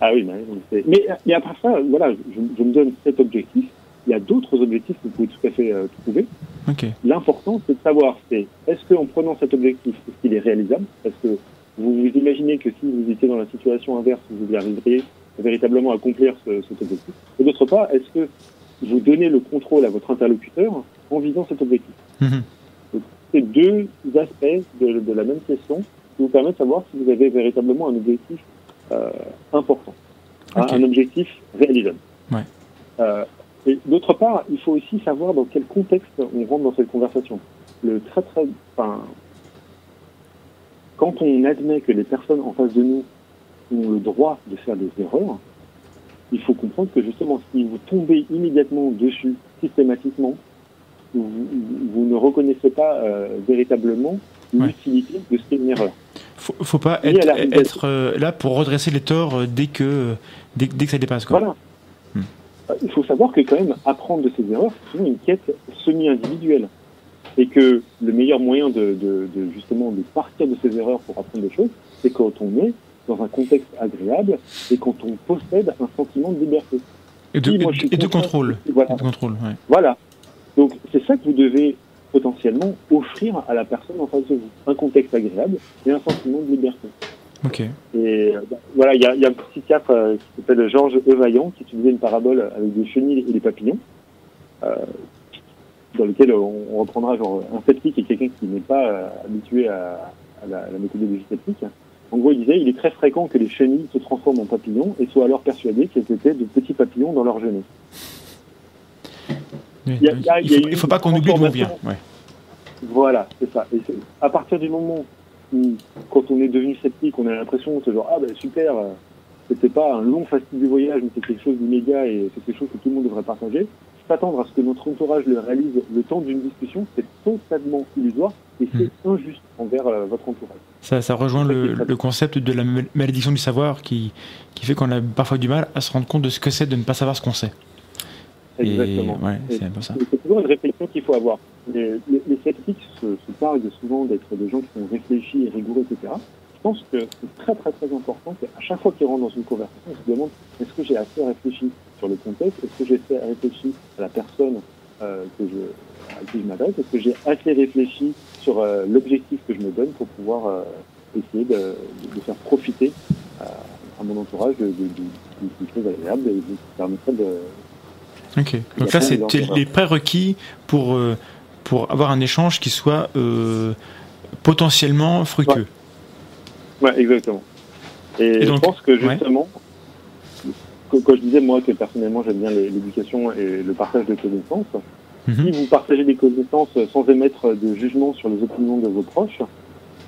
ah oui, mais, mais, après ça, voilà, je, me donne cet objectif. Il y a d'autres objectifs que vous pouvez tout à fait euh, trouver. L'important, c'est de savoir, c'est est-ce qu'en prenant cet objectif, est-ce qu'il est réalisable? Est-ce que vous vous imaginez que si vous étiez dans la situation inverse, vous y arriveriez véritablement à accomplir ce, cet objectif Et d'autre part, est-ce que vous donnez le contrôle à votre interlocuteur en visant cet objectif? Mhm. C'est deux aspects de, de, la même question qui vous permettent de savoir si vous avez véritablement un objectif euh, important, un objectif réalisable. Euh, et d'autre part, il faut aussi savoir dans quel contexte on rentre dans cette conversation. Le très très, enfin, quand on admet que les personnes en face de nous ont le droit de faire des erreurs, il faut comprendre que justement, si vous tombez immédiatement dessus, systématiquement, vous, ne reconnaissez pas euh, véritablement l'utilité de ce qu'est une erreur faut, faut pas être, euh, là pour redresser les torts euh, dès que, dès, que ça dépasse. Quoi. Voilà. Hmm. Il faut savoir que quand même, apprendre de ses erreurs, c'est une quête semi-individuelle. Et que le meilleur moyen de, de, justement de partir de ses erreurs pour apprendre des choses, c'est quand on est dans un contexte agréable et quand on possède un sentiment de liberté. Et de, et de contrôle. Voilà. De contrôle ouais. voilà. Donc c'est ça que vous devez potentiellement offrir à la personne en face de vous. Un contexte agréable et un sentiment de liberté. Ok. Et euh, bah, voilà, il y a, y a, un psychiatre euh, qui s'appelle Georges Evaillant qui utilisait une parabole avec des chenilles et des papillons, euh, dans lequel on, reprendra genre un sceptique et quelqu'un qui n'est pas euh, habitué à, à, la, la, méthodologie sceptique. En gros, il disait il est très fréquent que les chenilles se transforment en papillons et soient alors persuadées qu'elles étaient de petits papillons dans leur il ne faut, pas qu'on oublie d'où on vient. Voilà, c'est ça. Et à partir du moment où, quand on est devenu sceptique, on a l'impression que genre, ah ben super, c'était pas un long fastidieux voyage, mais c'est quelque chose d'immédiat et c'est quelque chose que tout le monde devrait partager. S'attendre à ce que notre entourage le réalise le temps d'une discussion, c'est totalement illusoire et c'est hmm. injuste envers euh, votre entourage. Ça, ça rejoint le, le, concept de la malédiction du savoir qui, qui fait qu'on a parfois du mal à se rendre compte de ce que c'est de ne pas savoir ce qu'on sait. Exactement. Ouais, c'est toujours une réflexion qu'il faut avoir. Les, les, les sceptiques se, se parlent souvent d'être des gens qui sont réfléchis et rigoureux, etc. Je pense que c'est très très très important qu'à chaque fois qu'ils rentrent dans une conversation, ils se demandent est-ce que j'ai assez réfléchi sur le contexte? Est-ce que j'ai assez réfléchi à la personne euh, que je, à qui je m'adresse? Est-ce que j'ai assez réfléchi sur euh, l'objectif que je me donne pour pouvoir euh, essayer de, de, de faire profiter à mon entourage de, de, de, de choses agréables et qui permettraient de, Ok. Donc là, c'est les prérequis pour, euh, pour avoir un échange qui soit euh, potentiellement fructueux. Ouais, ouais exactement. Et, Et donc, je pense que justement, que- quand je disais moi que personnellement j'aime bien l'é- l'éducation et le partage de connaissances, Mhm. si vous partagez des connaissances sans émettre de jugement sur les opinions de vos proches,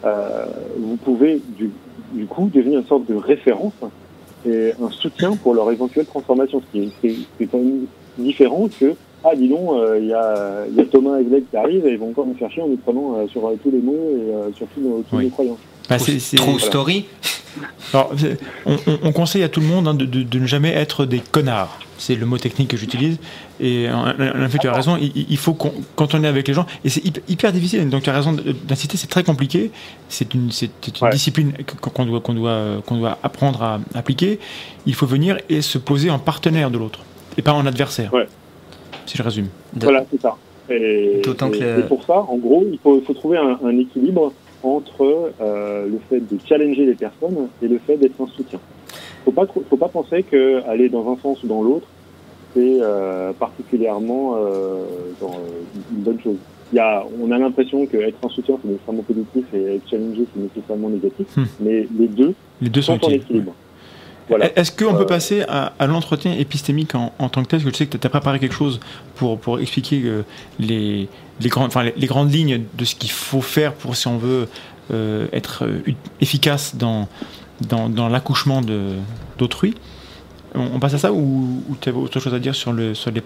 euh, vous pouvez du, du coup devenir une sorte de référence et un soutien pour leur éventuelle transformation, ce qui est, quand même différent que ah dis donc euh, il y, a, il y a Thomas et Greg qui arrivent et ils vont encore nous faire chier en nous prenant euh, sur euh, tous les mots et euh, sur tous nos, tous Oui. nos croyances. Bah, c'est- c'est- True voilà. story. Alors, on, on- on conseille à tout le monde hein, de, de- de ne jamais être des connards. C'est le mot technique que j'utilise. Et en, en fait, tu as raison. Il, il faut qu'on, quand on est avec les gens, et c'est hyper, hyper difficile. Donc, tu as raison d'inciter. C'est très compliqué. C'est une, c'est une Ouais. discipline qu'on doit, qu'on doit, qu'on doit apprendre à appliquer. Il faut venir et se poser en partenaire de l'autre et pas en adversaire. Ouais. Si je résume. Voilà, c'est ça. Et, D'autant et- que le- et pour ça, en gros, il faut, il faut trouver un, un équilibre entre euh, le fait de challenger les personnes et le fait d'être un soutien. Faut pas, trop- faut pas penser que aller dans un sens ou dans l'autre, c'est euh, particulièrement euh, genre, une bonne chose. Il y a, on a l'impression que être un soutien c'est nécessairement positif et être challengé c'est nécessairement négatif, Hmm. mais les deux Les deux sont sont en équilibre. Voilà. Est-ce qu'on Euh, peut passer à, à l'entretien épistémique en, en tant que tel? Parce que tu sais que tu as préparé quelque chose pour, pour expliquer euh, les, les, grandes, enfin, les, les grandes lignes de ce qu'il faut faire pour, si on veut, euh, être euh, efficace dans, dans, dans l'accouchement de- d'autrui. On, on passe à ça ou, ou tu avais autre chose à dire sur, le, sur les,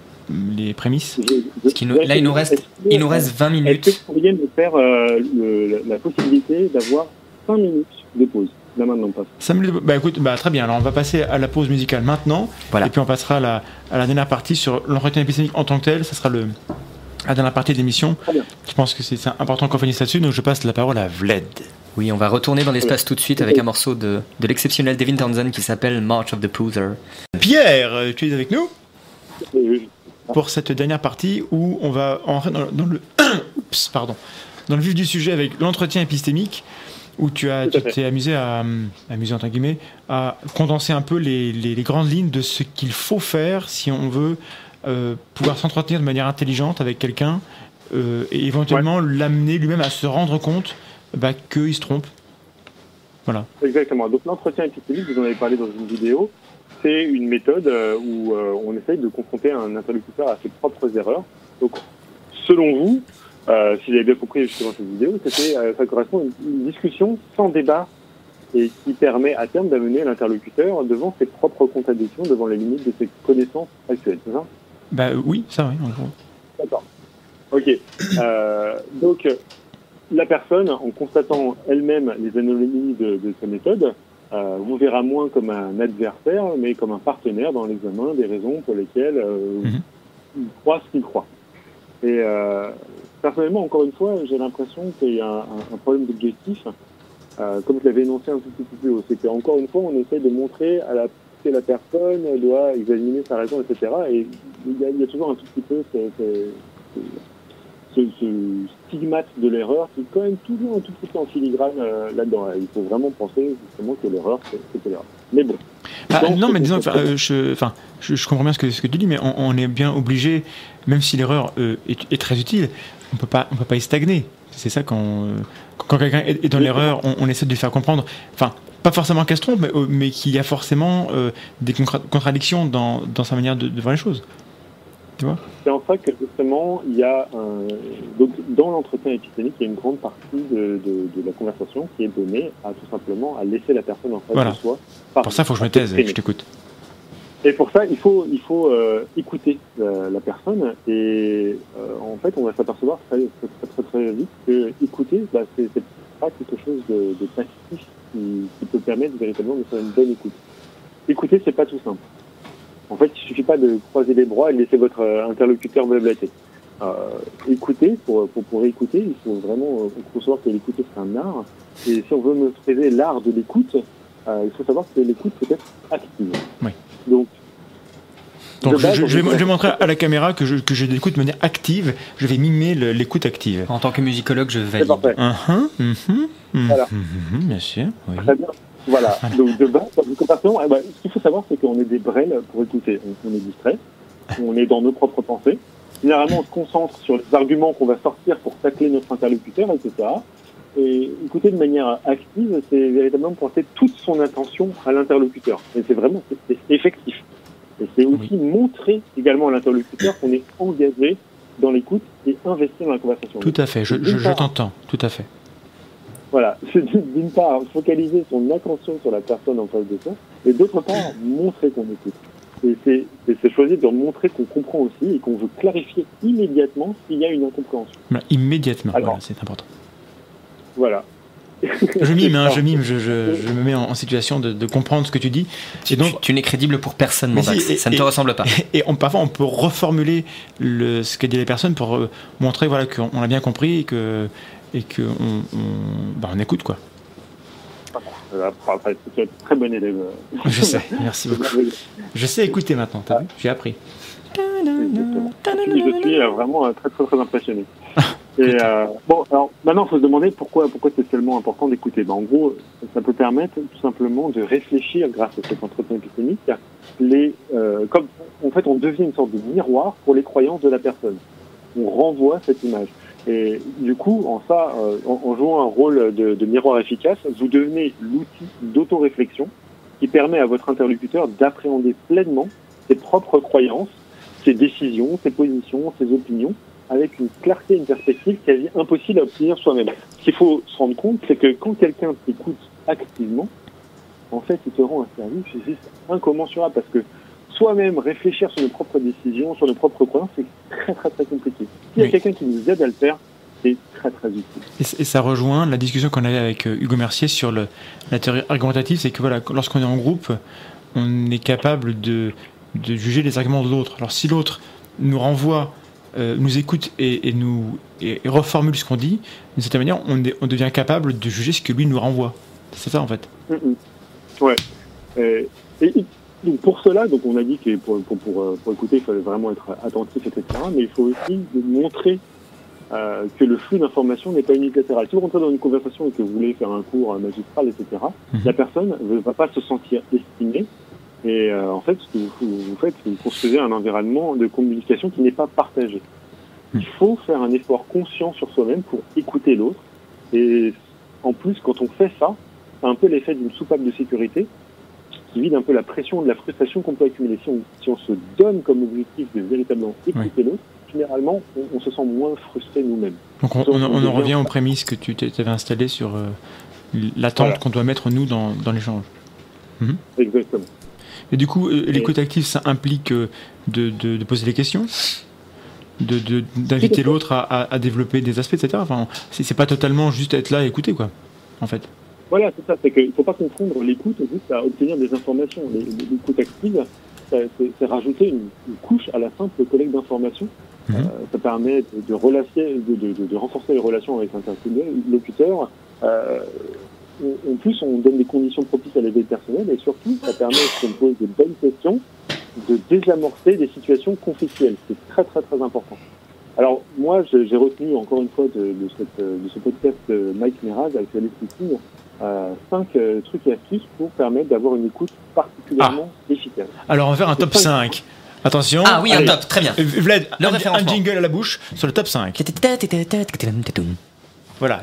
les prémices? Je- je- Parce qu'il nous- là, il nous reste- Il nous reste 20 Est-ce que minutes. vous pourriez me faire euh, le- la possibilité d'avoir 5 minutes de pause? Là maintenant, on passe. Bah, écoute, bah, très bien, alors on va passer à la pause musicale maintenant, Voilà. et puis on passera à la, à la dernière partie sur l'entretien épistémique en tant que tel, ça sera le, la dernière partie de l'émission. Je pense que c'est important qu'on finisse là-dessus, donc je passe la parole à Vled. Oui, on va retourner dans l'espace tout de suite avec un morceau de, de l'exceptionnel Devin Townsend qui s'appelle March of the Poother. Pierre, tu es avec nous Euh, pour cette dernière partie où on va entrer dans, dans le Oups, pardon, dans le vif du sujet avec l'entretien épistémique où tu as tu t'es amusé à hum, amusé entre guillemets à condenser un peu les, les- les grandes lignes de ce qu'il faut faire si on veut euh, pouvoir s'entretenir de manière intelligente avec quelqu'un euh, et éventuellement l'amener lui-même à se rendre compte bah, qu'il se trompe. Voilà. Exactement. Donc l'entretien épistémique, vous en avez parlé dans une vidéo, c'est une méthode euh, où euh, on essaye de confronter un interlocuteur à ses propres erreurs. Donc, selon vous, euh, si vous avez bien compris justement cette vidéo, c'était, euh, ça correspond à une, discussion sans débat et qui permet à terme d'amener l'interlocuteur devant ses propres contradictions, devant les limites de ses connaissances actuelles. C'est ça? Bah oui, ça oui, en gros. D'accord. Ok. Euh, donc, euh, la personne, en constatant elle-même les anomalies de, de sa méthode, euh, vous verra moins comme un adversaire, mais comme un partenaire dans l'examen des raisons pour lesquelles euh, Mhm. il croit ce qu'il croit. Et euh, personnellement, encore une fois, j'ai l'impression qu'il y a un, un problème d'objectif, euh, comme je l'avais énoncé un tout petit peu plus haut. C'est qu'encore une fois, on essaie de montrer à la, que la personne doit examiner sa raison, etc. Et il y a, il y a toujours un tout petit peu ce, ce- ce, ce stigmate de l'erreur qui est quand même toujours un tout petit peu en filigrane euh, là-dedans. Il faut vraiment penser justement que l'erreur, c'est l'erreur. Mais bon. Ah, Donc, non, mais disons, enfin, euh, je, enfin, je, je comprends bien ce que, ce que tu dis, mais on, on est bien obligé, même si l'erreur euh, est, est très utile, on peut pas, on peut pas y stagner. C'est ça quand, quand quelqu'un est, dans l'erreur, on, on essaie de lui faire comprendre, enfin, pas forcément qu'elle se trompe, mais, euh, mais qu'il y a forcément euh, des contra- contradictions dans, dans sa manière de, de voir les choses. Tu vois? C'est en ça que justement, il y a un... Donc, dans l'entretien épistémique, il y a une grande partie de, de, de la conversation qui est donnée à tout simplement à laisser la personne en face Voilà. de soi. Pour ça, il faut que je me taise, je t'écoute. Et pour ça, il faut, il faut euh, écouter euh, la personne et euh, en fait, on va s'apercevoir très, très, très, très, vite que écouter, bah, c'est pas quelque chose de, de passif qui, qui peut permettre véritablement de faire une bonne écoute. Écouter, c'est pas tout simple. En fait, il suffit pas de croiser les bras et de laisser votre euh, interlocuteur blablater. Euh, écouter, pour, pour, pour écouter, il faut vraiment euh, concevoir que l'écouter c'est un art. Et si on veut maîtriser l'art de l'écoute, il faut savoir que l'écoute peut être active. Oui. Donc, je, base, je- on je vais, peut- je vais montrer à la caméra que je, que je l'écoute de manière active. Je vais mimer le- l'écoute active. En tant que musicologue, je c'est valide. parfait. Mhm, mhm, mhm, Voilà. mhm, bien sûr, oui. Très bien. Voilà. Donc de base, eh ben, ce qu'il faut savoir, c'est qu'on est des brels pour écouter. On, on est distrait, on est dans nos propres pensées. Généralement, on se concentre sur les arguments qu'on va sortir pour tacler notre interlocuteur, etc. Et écouter de manière active, c'est véritablement porter toute son attention à l'interlocuteur. Et c'est vraiment c'est- effectif. Et c'est aussi montrer également à l'interlocuteur qu'on est engagé dans l'écoute et investi dans la conversation. Tout à fait, je, je- je t'entends, tout à fait. Voilà, c'est d'une part focaliser son attention sur la personne en face de soi, et d'autre part montrer qu'on écoute. Et c'est- choisir de montrer qu'on comprend aussi et qu'on veut clarifier immédiatement s'il y a une incompréhension. Voilà, immédiatement, Alors. voilà, c'est important. Voilà. Je mime, hein, je mime, je, je- je me mets en, en situation de, de comprendre ce que tu dis. Et donc, tu, tu n'es crédible pour personne, mon Dax. si, et- Ça ne te et- ressemble pas. et on, parfois, on peut reformuler le, ce qu'a dit les personnes pour euh, montrer voilà, qu'on on a bien compris et que et que on, on- bah, on écoute quoi. Un très bon élève. Je sais, merci beaucoup. Je sais écouter maintenant, t'as vu? J'ai appris. Exactement. Je suis euh, vraiment euh, très très très impressionné. Et euh, bon, alors maintenant, il faut se demander pourquoi pourquoi c'est tellement important d'écouter. Ben, en gros, ça peut permettre tout simplement de réfléchir grâce à cet entretien épistémique. Les, euh, comme en fait, on devient une sorte de miroir pour les croyances de la personne. On renvoie cette image. Et du coup, en ça, euh, en, jouant un rôle de miroir efficace, vous devenez l'outil d'autoréflexion qui permet à votre interlocuteur d'appréhender pleinement ses propres croyances ses décisions, ses positions, ses opinions, avec une clarté, une perspective quasi impossible à obtenir soi-même. Ce qu'il faut se rendre compte, c'est que quand quelqu'un t'écoute activement, en fait, il te rend un service juste incommensurable parce que soi-même réfléchir sur nos propres décisions, sur nos propres croyances, c'est très très très compliqué. S'il y a Oui. quelqu'un qui nous aide à le faire, c'est très très utile. Et, ça rejoint la discussion qu'on avait avec euh, Hugo Mercier sur le, la théorie argumentative, c'est que voilà, lorsqu'on est en groupe, on est capable de, de juger les arguments de l'autre. Alors si l'autre nous renvoie, euh, nous écoute et, et nous et, et reformule ce qu'on dit, d'une certaine manière, on, est- on devient capable de juger ce que lui nous renvoie. C'est ça en fait. Mm. Ouais. Euh, et, donc pour cela, donc on a dit que pour, pour, pour, euh, pour écouter, il fallait vraiment être attentif, etc. Mais il faut aussi montrer euh, que le flux d'informations n'est pas unilatéral. Si vous rentrez dans une conversation et que vous voulez faire un cours magistral, etc., Mhm. la personne ne va pas se sentir estimée. Et euh, en fait, ce que vous, vous faites, c'est que vous construisez un environnement de communication qui n'est pas partagé. Il faut faire un effort conscient sur soi-même pour écouter l'autre. Et en plus, quand on fait ça, c'est un peu l'effet d'une soupape de sécurité qui vide un peu la pression de la frustration qu'on peut accumuler. Si on, si on se donne comme objectif de véritablement écouter l'autre, généralement, on, on se sent moins frustré nous-mêmes. Donc on, Donc, on- on on en revient aux prémices que tu t'avais installées sur euh, l'attente Voilà. qu'on doit mettre nous dans, dans l'échange. Exactement. Et du coup, euh, l'écoute active, ça implique euh, de, de- de poser des questions, de- d'inviter l'autre à, à- à développer des aspects, etc. Enfin, c'est pas totalement juste être là et écouter, quoi, en fait. Voilà, c'est ça. C'est qu'il ne faut pas confondre l'écoute juste à obtenir des informations. L'écoute active, c'est rajouter une, une couche à la simple collecte d'informations. Mhm. Euh, ça permet de- de- de renforcer les relations avec l'interlocuteur. Euh, en en plus, on donne des conditions propices à l'éveil personnel et surtout, ça permet, si on pose de bonnes questions, de désamorcer des situations conflictuelles. C'est très, très, très important. Alors, moi, j'ai retenu encore une fois de, de, cette, de ce podcast euh, Mike Meraz avec Alice Keating, euh, cinq euh, trucs et astuces pour permettre d'avoir une écoute particulièrement efficace. Alors, on va faire un top C'est 5. Attention. Ah oui, un Allez. top, très bien. Vlad, Le un, un jingle à la bouche sur le top 5. Voilà,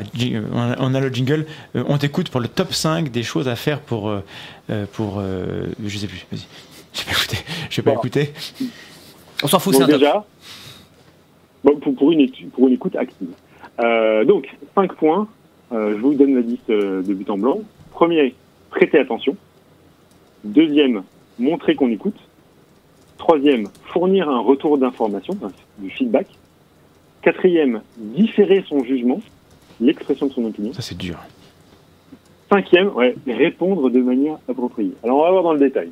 on a, le jingle. Euh, on t'écoute pour le top 5 des choses à faire pour. euh, euh, pour je sais plus, vas-y. J'ai pas écouté. J'ai pas Bon. écouté. On s'en fout, c'est un top. déjà, bon, pour, pour, une pour une écoute active. Euh, donc, cinq points. Euh, je vous donne la liste euh, de but en blanc. Premier, prêter attention. Deuxième, montrer qu'on écoute. Troisième, fournir un retour d'information, du feedback. Quatrième, différer son jugement, l'expression de son opinion. Ça, c'est dur. Cinquième, ouais, répondre de manière appropriée. Alors, on va voir dans le détail.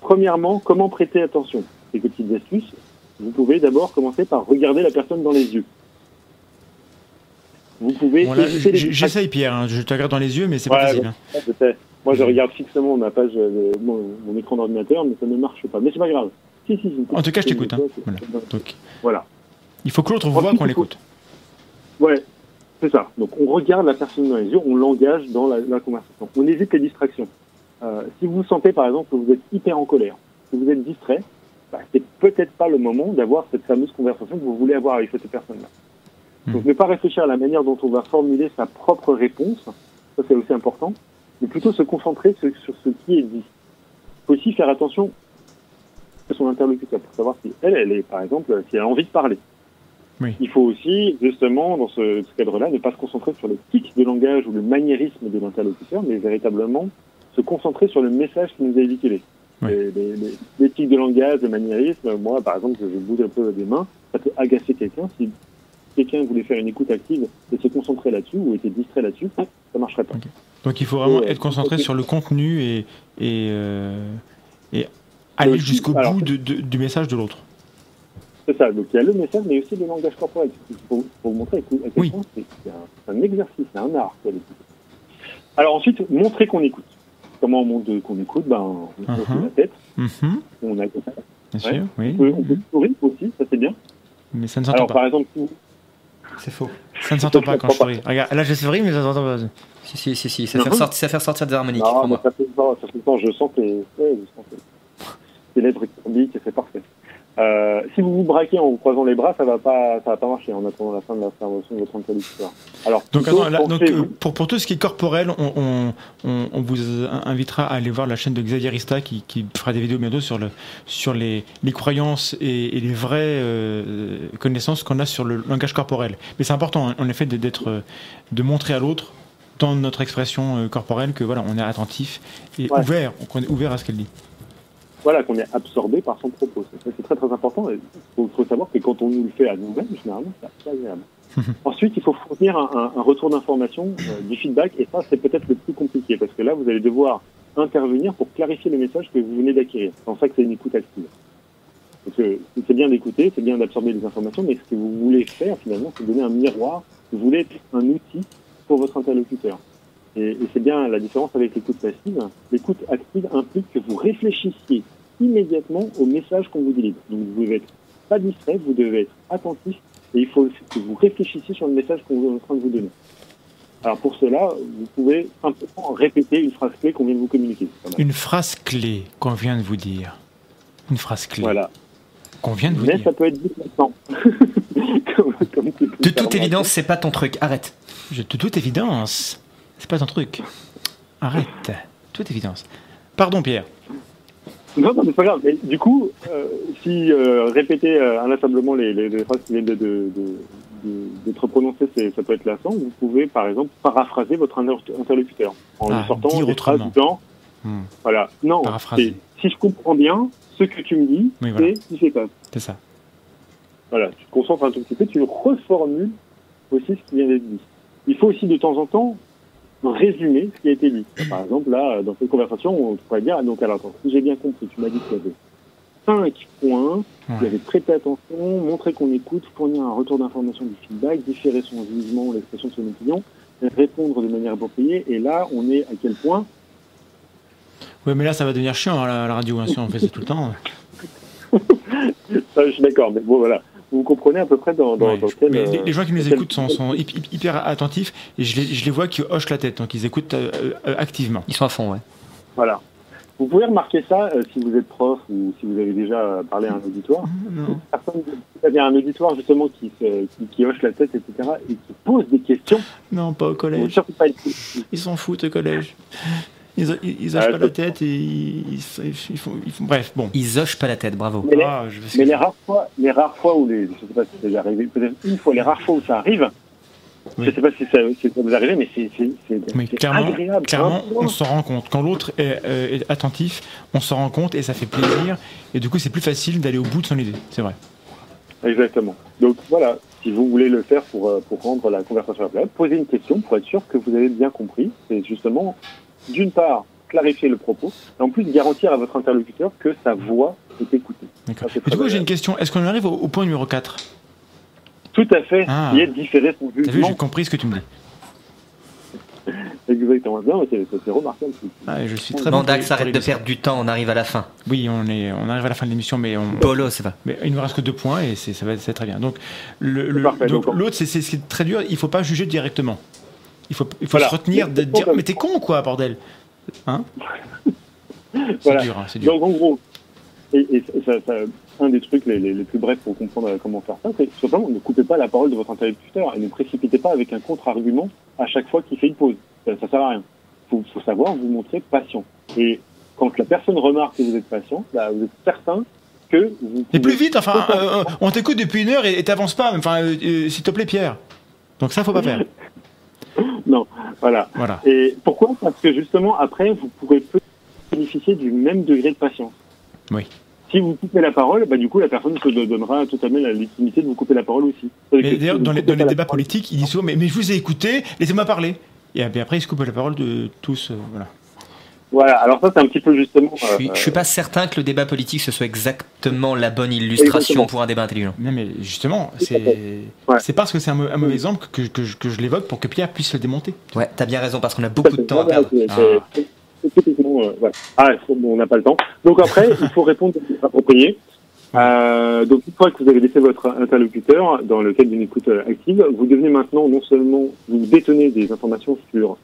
premièrement, comment prêter attention? Ces petites astuces, vous pouvez d'abord commencer par regarder la personne dans les yeux. Vous pouvez. Bon, J'essaye, Pierre. Hein. je te regarde dans les yeux, mais c'est pas facile. Hein. Moi, je regarde fixement ma page, euh, mon, écran d'ordinateur, mais ça ne marche pas. Mais c'est pas grave. Si, si, en tout cas, je t'écoute. Hein. Voilà. voilà. Il faut que l'autre voit qu'on l'écoute. Ouais, c'est ça. Donc, on regarde la personne dans les yeux, on l'engage dans la, conversation. On évite les distractions. Euh, si vous sentez, par exemple, que vous êtes hyper en colère, que vous êtes distrait, bah, c'est peut-être pas le moment d'avoir cette fameuse conversation que vous voulez avoir avec cette personne-là. Hmm. Donc ne pas réfléchir à la manière dont on va formuler sa propre réponse, ça c'est aussi important, mais plutôt se concentrer sur, ce qui est dit. Il faut aussi faire attention à son interlocuteur pour savoir si elle, elle est, par exemple, si elle a envie de parler. Oui. Il faut aussi, justement, dans ce, cadre-là, ne pas se concentrer sur le tic de langage ou le maniérisme de l'interlocuteur, mais véritablement se concentrer sur le message qui nous a véhiculé. Les, les, les, tics de langage, le maniérisme, moi, par exemple, je bouge un peu des mains, ça peut agacer quelqu'un. Si quelqu'un voulait faire une écoute active et se concentrer là-dessus ou était distrait là-dessus, ça marcherait pas. Donc il faut vraiment être concentré sur le contenu et, et, euh, et aller jusqu'au bout de, du message de l'autre. C'est ça, donc il y a le message, mais aussi le langage corporel. Pour, pour vous montrer à quel point c'est un, exercice, c'est un art. Alors ensuite, montrer qu'on écoute. Comment on montre qu'on écoute? Ben, On uh -huh. la tête, uh -huh. on a Bien sûr, oui. On peut, sourire aussi, ça c'est bien. Mais ça ne s'entend pas. par exemple, c'est faux. Ça ne s'entend pas quand je souris. Regarde, là je souris, mais ça ne s'entend pas. Si, si, si, si. Ça, fait ressortir, ça fait ressortir des harmoniques. Non, ça fait pas, ça fait pas, je sens que ouais, je sens que les lèvres qui c'est parfait. Euh, si vous vous braquez en vous croisant les bras, ça va pas, ça va pas marcher en attendant la fin de la l'intervention de votre interlocuteur. Alors, donc, attends, là, donc euh, pour, pour tout ce qui est corporel, on, on, on, on, vous invitera à aller voir la chaîne de Xavier Rista qui, qui fera des vidéos bientôt sur, le, sur les, les croyances et, et les vraies euh, connaissances qu'on a sur le langage corporel. Mais c'est important, en effet, d'être, de montrer à l'autre dans notre expression corporelle que voilà, on est attentif et ouvert, qu'on est ouvert à ce qu'elle dit voilà, qu'on est absorbé par son propos. C'est très très important. Il faut, savoir que quand on nous le fait à nous-mêmes, généralement, c'est assez agréable. Ensuite, il faut fournir un, un, retour d'information, euh, du feedback, et ça, c'est peut-être le plus compliqué, parce que là, vous allez devoir intervenir pour clarifier le message que vous venez d'acquérir. C'est en ça que c'est une écoute active. Parce que c'est bien d'écouter, c'est bien d'absorber les informations, mais ce que vous voulez faire, finalement, c'est donner un miroir. Vous voulez être un outil pour votre interlocuteur. Et, et c'est bien la différence avec l'écoute passive. L'écoute active implique que vous réfléchissiez immédiatement au message qu'on vous délivre. Donc vous devez être pas distrait, vous devez être attentif et il faut que vous réfléchissiez sur le message qu'on est en train de vous donner. Alors pour cela, vous pouvez simplement répéter une phrase clé qu'on vient de vous communiquer. Une phrase clé qu'on vient de vous dire. Une phrase clé. Voilà. Qu'on vient de vous Mais dire. ça peut être différent. de toute évidence, c'est pas ton truc. Arrête. de toute évidence, c'est pas ton truc. Arrête. toute évidence. Pardon, Pierre. Non, non, mais c'est pas grave. Mais du coup, euh, si euh, répéter euh, inlassablement les, les, les, phrases qui viennent d'être de, de, de, prononcées, ça peut être lassant, vous pouvez, par exemple, paraphraser votre interlocuteur en ah, sortant des phrases du. Hmm. Voilà. Non, si je comprends bien, ce que tu me dis, oui, voilà. c'est si c'est pas. C'est ça. Voilà, tu te concentres un tout petit peu, tu reformules aussi ce qui vient d'être dit. Il faut aussi de temps en temps résumer ce qui a été dit. Par exemple, là, dans cette conversation, on pourrait dire, donc alors, attends, si j'ai bien compris, tu m'as dit qu'il y avait cinq points, il y avait prêter attention, montrer qu'on écoute, fournir un retour d'information du feedback, différer son jugement, l'expression de son opinion, répondre de manière appropriée, et là, on est à quel point Oui, mais là, ça va devenir chiant à la, radio, hein, si on fait ça tout le temps. ça, je suis d'accord, mais bon, voilà vous comprenez à peu près dans, dans, quel, mais les, gens qui nous écoutent sont, sont, hyper attentifs et je les, je les vois qui hochent la tête, donc ils écoutent euh, euh, activement. Ils sont à fond, ouais. Voilà. Vous pouvez remarquer ça euh, si vous êtes prof ou si vous avez déjà parlé à un auditoire. Non. C'est-à-dire un auditoire justement qui, qui, qui, hoche la tête, etc. et qui pose des questions. Non, pas au collège. Ils s'en foutent au collège. Ils, ils, hochent pas la tête et ils, font, Bref, bon. Ils hochent pas la tête, bravo. Mais, les, ah, mais les, rares fois, les rares fois où les. Je sais pas si c'est déjà arrivé, peut-être une fois, les rares fois où ça arrive, oui. je sais pas si ça, si ça vous arrive, mais c'est clairement, agréable. Clairement, on s'en rend compte. Quand l'autre est, euh, est, attentif, on s'en rend compte et ça fait plaisir. Et du coup, c'est plus facile d'aller au bout de son idée. C'est vrai. Exactement. Donc voilà, si vous voulez le faire pour, euh, pour rendre la conversation agréable, posez une question pour être sûr que vous avez bien compris. C'est justement d'une part, clarifier le propos, et en plus garantir à votre interlocuteur que sa voix est écoutée. Du coup, j'ai une question. Est-ce qu'on arrive au, au point numéro 4 Tout à fait, Ah. qui est différer son T'as vu, jugement. j'ai compris ce que tu me dis. Exactement. Non, c'est c'est remarquable. Ah, je suis très bon. Dax, arrête de perdre du temps, on arrive à la fin. Oui, on, est, on arrive à la fin de l'émission, mais, on, Bolo, c'est pas. mais il nous reste que deux points et c'est, ça va c'est très bien. Donc, l'autre, c'est, c'est ce qui est très dur. Il faut pas juger directement. Il faut, il faut Voilà. se retenir de dire Mais t'es con, quoi, bordel? Hein? C'est Voilà. dur, hein, c'est dur. Donc en gros, et, et ça, ça- un des trucs les, les- les plus brefs pour comprendre comment faire ça, c'est simplement ne coupez pas la parole de votre interlocuteur et ne précipitez pas avec un contre-argument à chaque fois qu'il fait une pause. Ça, ça sert à rien. Faut, faut savoir vous montrer patient. Et quand la personne remarque que vous êtes patient, bah, vous êtes certain que vous. Et plus vite, enfin, euh, euh, on t'écoute depuis une heure et t'avances pas. Enfin, euh, euh, s'il te plaît, Pierre. Donc ça, faut pas faire. Non, voilà. Voilà. Et pourquoi? Parce que justement, après, vous pourrez peut bénéficier du même degré de patience. Oui. Si vous coupez la parole, bah, du coup, la personne se donnera totalement la légitimité de vous couper la parole aussi. Mais d'ailleurs, si dans les, dans les débats politiques, il dit souvent mais, mais je vous ai écouté, laissez-moi parler. Et puis après, il se coupe la parole de tous. euh, voilà. Voilà, alors ça, c'est un petit peu justement. Je suis, euh, je suis pas certain que le débat politique ce soit exactement la bonne illustration Exactement. pour un débat intelligent. Non, mais justement, c'est Ouais. c'est parce que c'est un, un mauvais exemple que, que, je- que je l'évoque pour que Pierre puisse le démonter. Ouais, t'as bien raison parce qu'on a beaucoup de temps à perdre. c'est- Ah. c'est- c'est- c'est typiquement, euh, voilà. Ah, bon, on n'a pas le temps. Donc après, il faut répondre appropriée. Euh, donc une fois que vous avez laissé votre interlocuteur dans le cadre d'une écoute euh, active, vous devenez maintenant non seulement vous détenez des informations sur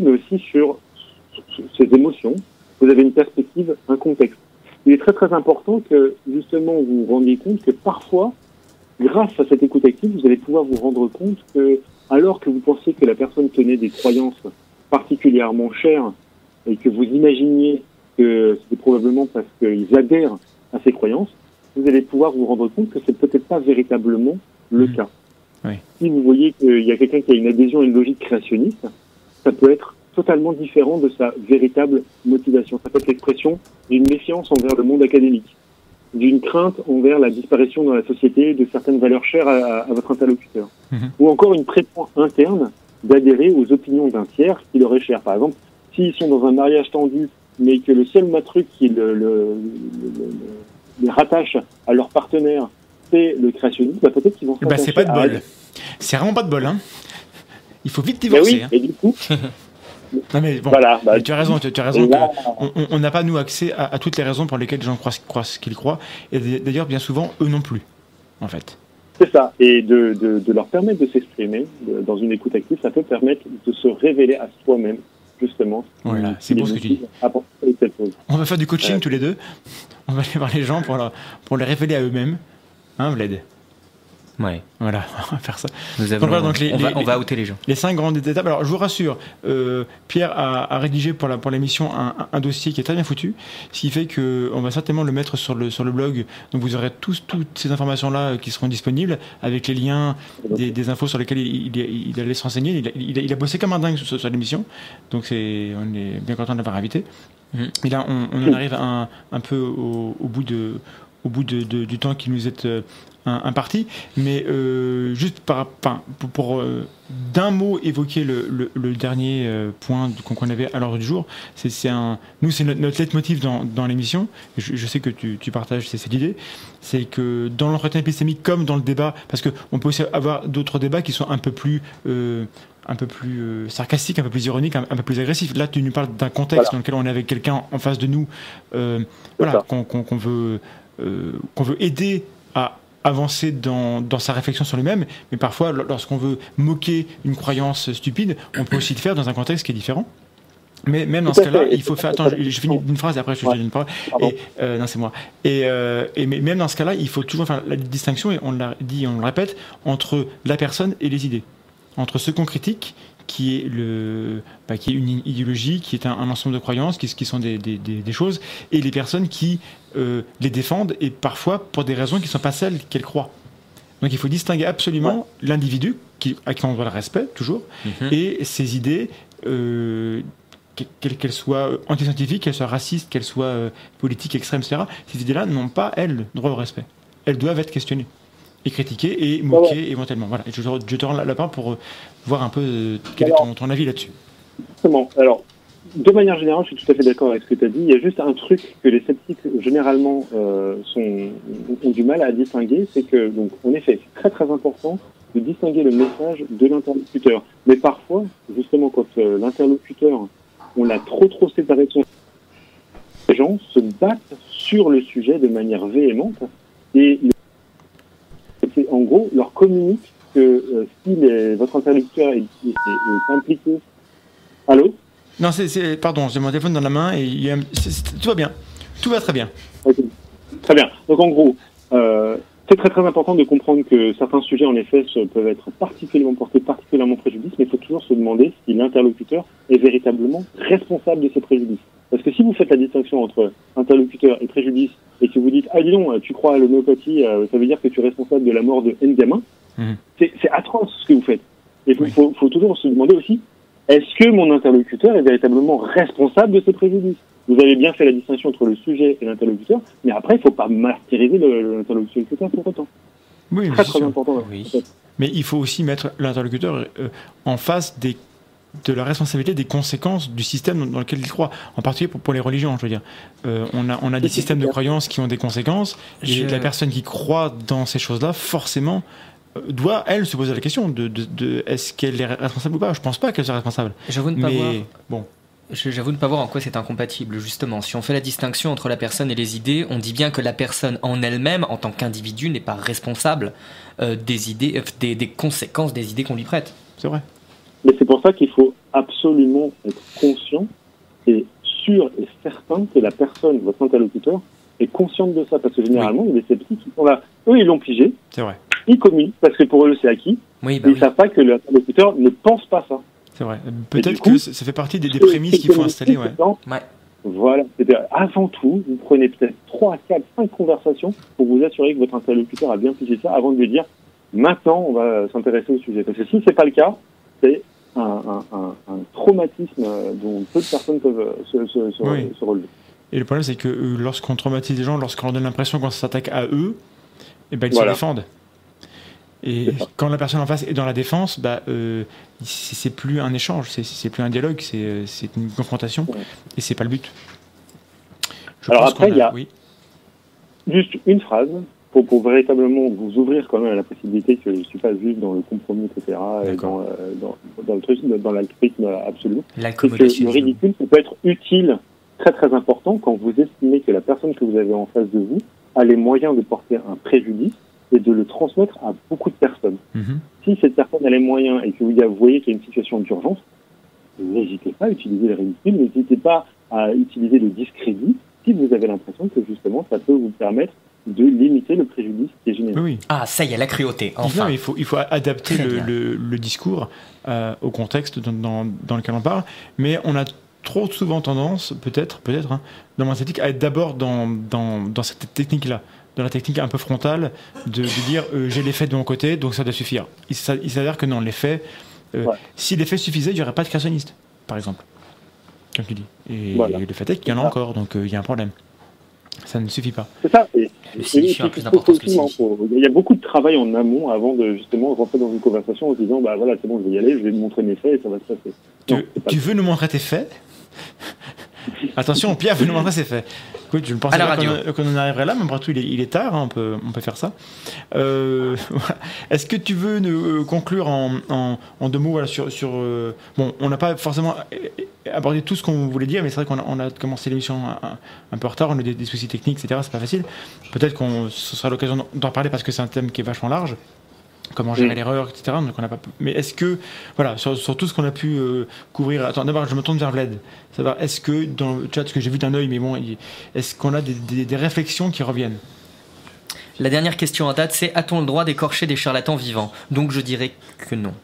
mais aussi sur ses émotions. Vous avez une perspective, un contexte. Il est très très important que justement vous vous rendiez compte que parfois, grâce à cette écoute active, vous allez pouvoir vous rendre compte que alors que vous pensiez que la personne tenait des croyances particulièrement chères et que vous imaginiez que c'était probablement parce qu'ils adhèrent à ces croyances, vous allez pouvoir vous rendre compte que c'est peut-être pas véritablement le Mhm. cas. Oui. Si vous voyez qu'il y a quelqu'un qui a une adhésion à une logique créationniste, ça peut être totalement différent de sa véritable motivation. Ça peut être l'expression d'une méfiance envers le monde académique, d'une crainte envers la disparition dans la société de certaines valeurs chères à, à votre interlocuteur, Mhm. ou encore une pression interne d'adhérer aux opinions d'un tiers qui leur est cher. Par exemple, s'ils sont dans un mariage tendu, mais que le seul truc qui le, le- le- le- les rattache à leur partenaire, c'est le créationnisme, bah, peut-être qu'ils vont Bah, c'est pas de bol. C'est vraiment pas de bol, hein. Il faut vite Mais divorcer. oui, hein. et du coup, Non, mais bon, voilà. bah, tu as raison, tu, tu as raison. et là, que on- n'a pas, nous, accès à, à toutes les raisons pour lesquelles les gens croient, croient ce qu'ils croient. Et d'ailleurs, bien souvent, eux non plus, en fait. C'est ça. Et de, de, de leur permettre de s'exprimer dans une écoute active, ça peut permettre de se révéler à soi-même, justement. Voilà, c'est beau ce que tu chose. On va faire du coaching tous les deux. On va aller voir les gens pour, leur- pour les révéler à eux-mêmes. Hein, Vlad? Ouais, Voilà, on va faire ça. nous avons, Donc voilà, donc les- on, va, les- on va outer les gens. Les cinq grandes étapes. Alors, je vous rassure, euh, Pierre a, a rédigé pour la pour l'émission un, un- dossier qui est très bien foutu, ce qui fait que on va certainement le mettre sur le sur le blog. Donc, vous aurez tous toutes ces informations là qui seront disponibles avec les liens des, des infos sur lesquelles il, il, il allait se renseigner. Il a, il a- il a bossé comme un dingue sur, sur l'émission, donc c'est on est bien content de l'avoir invité. Mhm. Et là, on, on en arrive un, un peu au, au bout de au bout de, de- du temps qui nous est un- imparti, mais euh, juste par, enfin, pour, pour, euh, d'un mot évoquer le, le- le dernier euh, point qu'on avait à l'ordre du jour, c'est un, nous c'est notre, notre leitmotiv dans, dans l'émission. Je, je sais que tu, tu partages cette idée, c'est que dans l'entretien épistémique comme dans le débat, parce que on peut aussi avoir d'autres débats qui sont un peu plus euh, un peu plus euh, sarcastiques, un peu plus ironiques, un, un peu plus agressifs. Là, tu nous parles d'un contexte Voilà. dans lequel on est avec quelqu'un en face de nous, euh, voilà, qu'on qu'on veut euh, qu'on veut aider à avancer dans, dans sa réflexion sur lui-même, mais parfois, lorsqu'on veut moquer une croyance stupide, on peut aussi le faire dans un contexte qui est différent. Mais même dans ce cas-là, il faut faire. Attends, je, je finis une phrase et après je te Ouais. donne une parole. Et, euh, non, c'est moi. Et, euh, et mais même dans ce cas-là, il faut toujours faire la distinction, et on l'a dit, on le répète, entre la personne et les idées. Entre ce qu'on critique, qui est, le, bah, qui est une idéologie, qui est un, un ensemble de croyances, qui, qui sont des, des- des- des choses, et les personnes qui euh, les défendent, et parfois pour des raisons qui ne sont pas celles qu'elles croient. Donc il faut distinguer absolument l'individu, qui, à qui on doit le respect, toujours, Mhm. et ses idées, euh, que- quelles qu'elles soient antiscientifiques, qu'elles soient racistes, qu'elles soient euh, politiques, extrêmes, etc., ces idées-là n'ont pas, elles, droit au respect. Elles doivent être questionnées et critiquées et moquées éventuellement. Voilà. Et je, je te rends la, pour euh, voir un peu euh, quel est ton, ton avis là-dessus. Justement, alors, de manière générale, je suis tout à fait d'accord avec ce que tu as dit. Il y a juste un truc que les sceptiques, généralement, euh, sont, ont du mal à distinguer, c'est que, donc, en effet, c'est très très important de distinguer le message de l'interlocuteur. Mais parfois, justement, quand euh, l'interlocuteur, on l'a trop trop séparé de son... Les gens se battent sur le sujet de manière véhémente et c'est- en gros, leur communique que euh, si les- votre interlocuteur est, est- est impliqué... Allô Non, c'est, pardon, j'ai mon téléphone dans la main et il y a tout va bien. Tout va très bien. Très bien. Donc en gros, euh, c'est très très important de comprendre que certains sujets en effet peuvent être particulièrement portés particulièrement préjudice, mais il faut toujours se demander si l'interlocuteur est véritablement responsable de ces préjudices. Parce que si vous faites la distinction entre interlocuteur et préjudice et que vous dites ah dis donc tu crois à l'homéopathie, euh, ça veut dire que tu es responsable de la mort de N gamins, Mhm. c'est atroce ce que vous faites. Et il Oui. faut, faut toujours se demander aussi est-ce que mon interlocuteur est véritablement responsable de ces préjudices? Vous avez bien fait la distinction entre le sujet et l'interlocuteur, mais après, il ne faut pas martyriser l'interlocuteur pour autant. Oui, mais Très c'est très important. Oui. Mais il faut aussi mettre l'interlocuteur euh, en face des, de la responsabilité des conséquences du système dans, lequel il croit. En particulier pour, pour les religions, je veux dire. Euh, on, a, on a des systèmes de croyances qui ont des conséquences, et Je- la personne qui croit dans ces choses-là, forcément, euh, doit, elle, se poser la question de, de, de est-ce qu'elle est responsable ou pas Je pense pas qu'elle soit responsable. J'avoue ne pas Mais voir. bon, J'avoue ne pas voir en quoi c'est incompatible, justement. Si on fait la distinction entre la personne et les idées, on dit bien que la personne en elle-même, en tant qu'individu, n'est pas responsable euh, des idées, euh, des, des conséquences des idées qu'on lui prête. c'est vrai. Mais c'est pour ça qu'il faut absolument être conscient et sûr et certain que la personne, votre interlocuteur, est consciente de ça. Parce que généralement, il y a des sceptiques qui sont là. Eux, ils l'ont pigé, C'est vrai. ils communiquent parce que pour eux, c'est acquis. Oui, bah ils oui. savent pas que l'interlocuteur ne pense pas ça. C'est vrai. Peut-être que ça fait partie des, des prémices qui qu'il faut installer. Ouais. temps, Voilà. C'est-à-dire, avant tout, vous prenez peut-être 3, 4, 5 conversations pour vous assurer que votre interlocuteur a bien pigé ça avant de lui dire maintenant, on va s'intéresser au sujet. Parce que si c'est pas le cas, c'est un, un, un, un traumatisme dont peu de personnes peuvent euh, se, se, se, Oui. se relever. Et le problème, c'est que euh, lorsqu'on traumatise les gens, lorsqu'on leur donne l'impression qu'on s'attaque à eux, eh ben, ils Voilà. se défendent. Et quand la personne en face est dans la défense, bah, euh, c'est plus un échange, c'est- plus un dialogue, c'est euh, c'est une confrontation, Ouais. et c'est pas le but. Je Alors pense après, il y a- Oui. Juste une phrase pour, pour véritablement vous ouvrir quand même à la possibilité que je ne suis pas juste dans le compromis, etc., et D'accord. dans, euh, dans, dans le truc, dans l'altruisme absolu. que le ridicule, ça peut être utile, très très important, quand vous estimez que la personne que vous avez en face de vous a les moyens de porter un préjudice et de le transmettre à beaucoup de personnes. Mhm. Si cette personne a les moyens et que vous voyez qu'il y a une situation d'urgence, n'hésitez pas à utiliser le ridicule, n'hésitez pas à utiliser le discrédit si vous avez l'impression que justement ça peut vous permettre de limiter le préjudice qui est généré. Oui, oui. Ah, ça y est, la cruauté, enfin. il faut, il faut adapter le, bien. le- le discours euh, au contexte dans, dans- dans lequel on parle, mais on a trop souvent tendance, peut-être, peut-être, hein, dans mon esthétique, à être d'abord dans, dans, dans cette technique-là, dans la technique un peu frontale, de, de dire euh, j'ai les faits de mon côté, donc ça doit suffire. Il s'a- il s'avère que non, les faits, euh, Ouais. si les faits suffisaient, il n'y aurait pas de créationniste, par exemple, comme tu dis. Et, Voilà. le fait est qu'il y en a encore, donc euh, il y a un problème. Ça ne suffit pas. C'est ça. Et, plus d'importance que faut- Il y a beaucoup de travail en amont avant de justement rentrer dans une conversation en se disant bah voilà c'est bon je vais y aller, je vais vous montrer mes faits et ça va se passer. Tu, Non, c'est pas tu veux nous montrer tes faits? Attention, Pierre veut nous montrer ses faits. Écoute, je ne pensais pas qu'on en arriverait là, mais après tout, il est, il est tard, hein, on, peut, on peut faire ça. Euh. Est-ce que tu veux nous euh, conclure en, en- en deux mots voilà, sur... sur euh, bon, on n'a pas forcément abordé tout ce qu'on voulait dire, mais c'est vrai qu'on a, on a commencé l'émission un, peu en retard, on a des, des soucis techniques, etc. C'est pas facile. Peut-être qu'on ce sera l'occasion d'en parler parce que c'est un thème qui est vachement large. Comment gérer l'erreur, etc. Donc on pas. Mais est-ce que, voilà, sur, sur tout ce qu'on a pu euh, couvrir. Attends, d'abord, je me tourne vers Vlad. Savoir, est-ce que dans le chat, ce que j'ai vu d'un œil, mais bon, est-ce qu'on a des, des- des réflexions qui reviennent? La dernière question en date, c'est a-t-on le droit d'écorcher des charlatans vivants? Donc je dirais que non.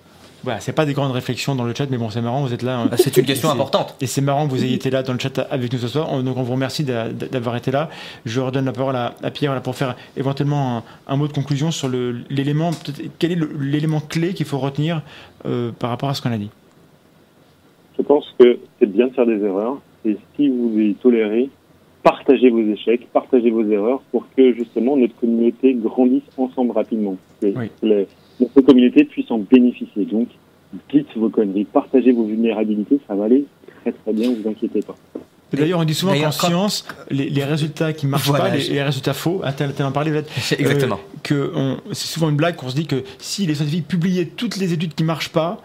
Voilà, c'est pas des grandes réflexions dans le chat, mais bon, c'est marrant, vous êtes là. hein. Bah, C'est une question importante. Et c'est marrant que vous ayez été là dans le chat avec nous ce soir. On- Donc on vous remercie d'a- d'avoir été là. Je redonne la parole à, à Pierre là, pour faire éventuellement un, un mot de conclusion sur l'élément. peut-être- Quel est l'élément clé qu'il faut retenir euh, par rapport à ce qu'on a dit? Je pense que c'est bien de faire des erreurs et si vous les tolérez, partagez vos échecs, partagez vos erreurs pour que justement notre communauté grandisse ensemble rapidement. Oui. les- notre communauté puisse en bénéficier. Donc, dites vos conneries, partagez vos vulnérabilités, ça va aller très très bien, vous inquiétez pas. D'ailleurs, on dit souvent qu'en science, les, les résultats qui marchent Voilà, pas, les, les résultats faux, t'as t'as en peut-être Exactement. euh, que c'est souvent une blague qu'on se dit que si les scientifiques publiaient toutes les études qui marchent pas,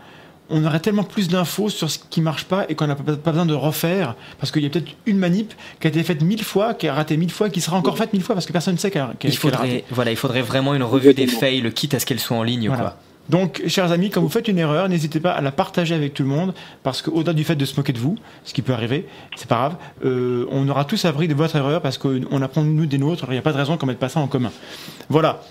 on aurait tellement plus d'infos sur ce qui marche pas et qu'on n'a pas, besoin de refaire parce qu'il y a peut-être une manip qui a été faite mille fois, qui a raté mille fois, qui sera encore faite mille fois parce que personne ne sait qu'elle Il a raté. faudrait, voilà, il faudrait vraiment une revue des fails, quitte à ce qu'elles soient en ligne. Voilà. Quoi. Donc, chers amis, quand vous faites une erreur, n'hésitez pas à la partager avec tout le monde, parce qu'au-delà du fait de se moquer de vous, ce qui peut arriver, c'est pas grave, euh, on aura tous appris de votre erreur, parce qu'on apprend nous des nôtres, il n'y a pas de raison qu'on mette pas ça en commun. Voilà.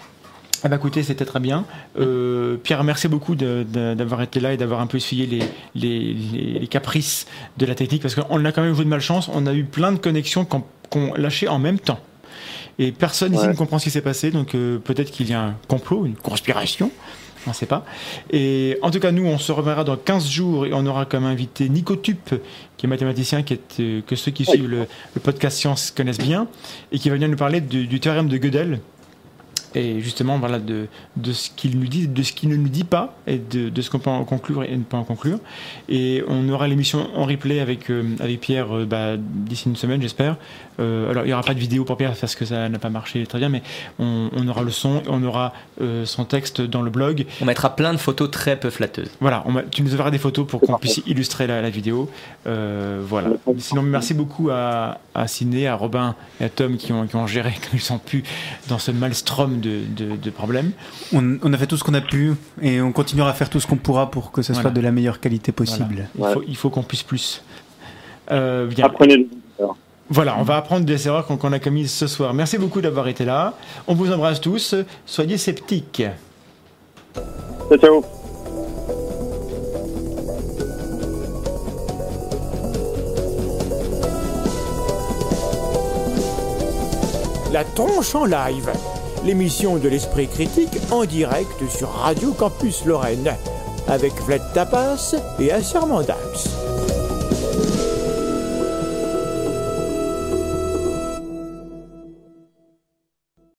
Eh ben, écoutez, c'était très bien. Euh, Pierre, merci beaucoup d'avoir été là et d'avoir un peu essuyé les, les, les- les caprices de la technique, parce qu'on a quand même joué de malchance, on a eu plein de connexions qu'on lâchait en même temps. Et personne ici ne comprend ce qui s'est passé, donc euh, peut-être qu'il y a un complot, une conspiration. On ne sait pas. Et en tout cas, nous, on se reverra dans 15 jours et on aura comme invité Nico Tup, qui est mathématicien, qui est, euh, que ceux qui Oui. suivent le, le podcast Science connaissent bien, et qui va venir nous parler du, du théorème de Gödel. Et justement, voilà, de, de ce qu'il nous dit, de ce qu'il ne nous dit pas, et de, de ce qu'on peut en conclure et ne pas en conclure. Et on aura l'émission en replay avec, euh, avec Pierre euh, bah, d'ici une semaine, j'espère. Euh, alors, il n'y aura pas de vidéo pour Pierre parce que ça n'a pas marché très bien, mais on, on aura le son, on aura euh, son texte dans le blog. On mettra plein de photos très peu flatteuses. Voilà, on tu nous enverras des photos pour qu'on puisse illustrer la, la vidéo. Euh, voilà. Sinon, merci beaucoup à, à Sidney, à Robin et à Tom qui ont, qui ont géré comme ils sont pu dans ce maelstrom de, de, de problèmes. On, on a fait tout ce qu'on a pu et on continuera à faire tout ce qu'on pourra pour que ce Voilà. soit de la meilleure qualité possible. Il Ouais. faut, il faut qu'on puisse plus. Euh, bien. Apprenez. Voilà, on va apprendre des erreurs qu'on qu'on a commises ce soir. Merci beaucoup d'avoir été là. On vous embrasse tous. Soyez sceptiques. Ciao, ciao. La tronche en live, l'émission de l'esprit critique en direct sur Radio Campus Lorraine, avec Vlad Tapas et Assermandax.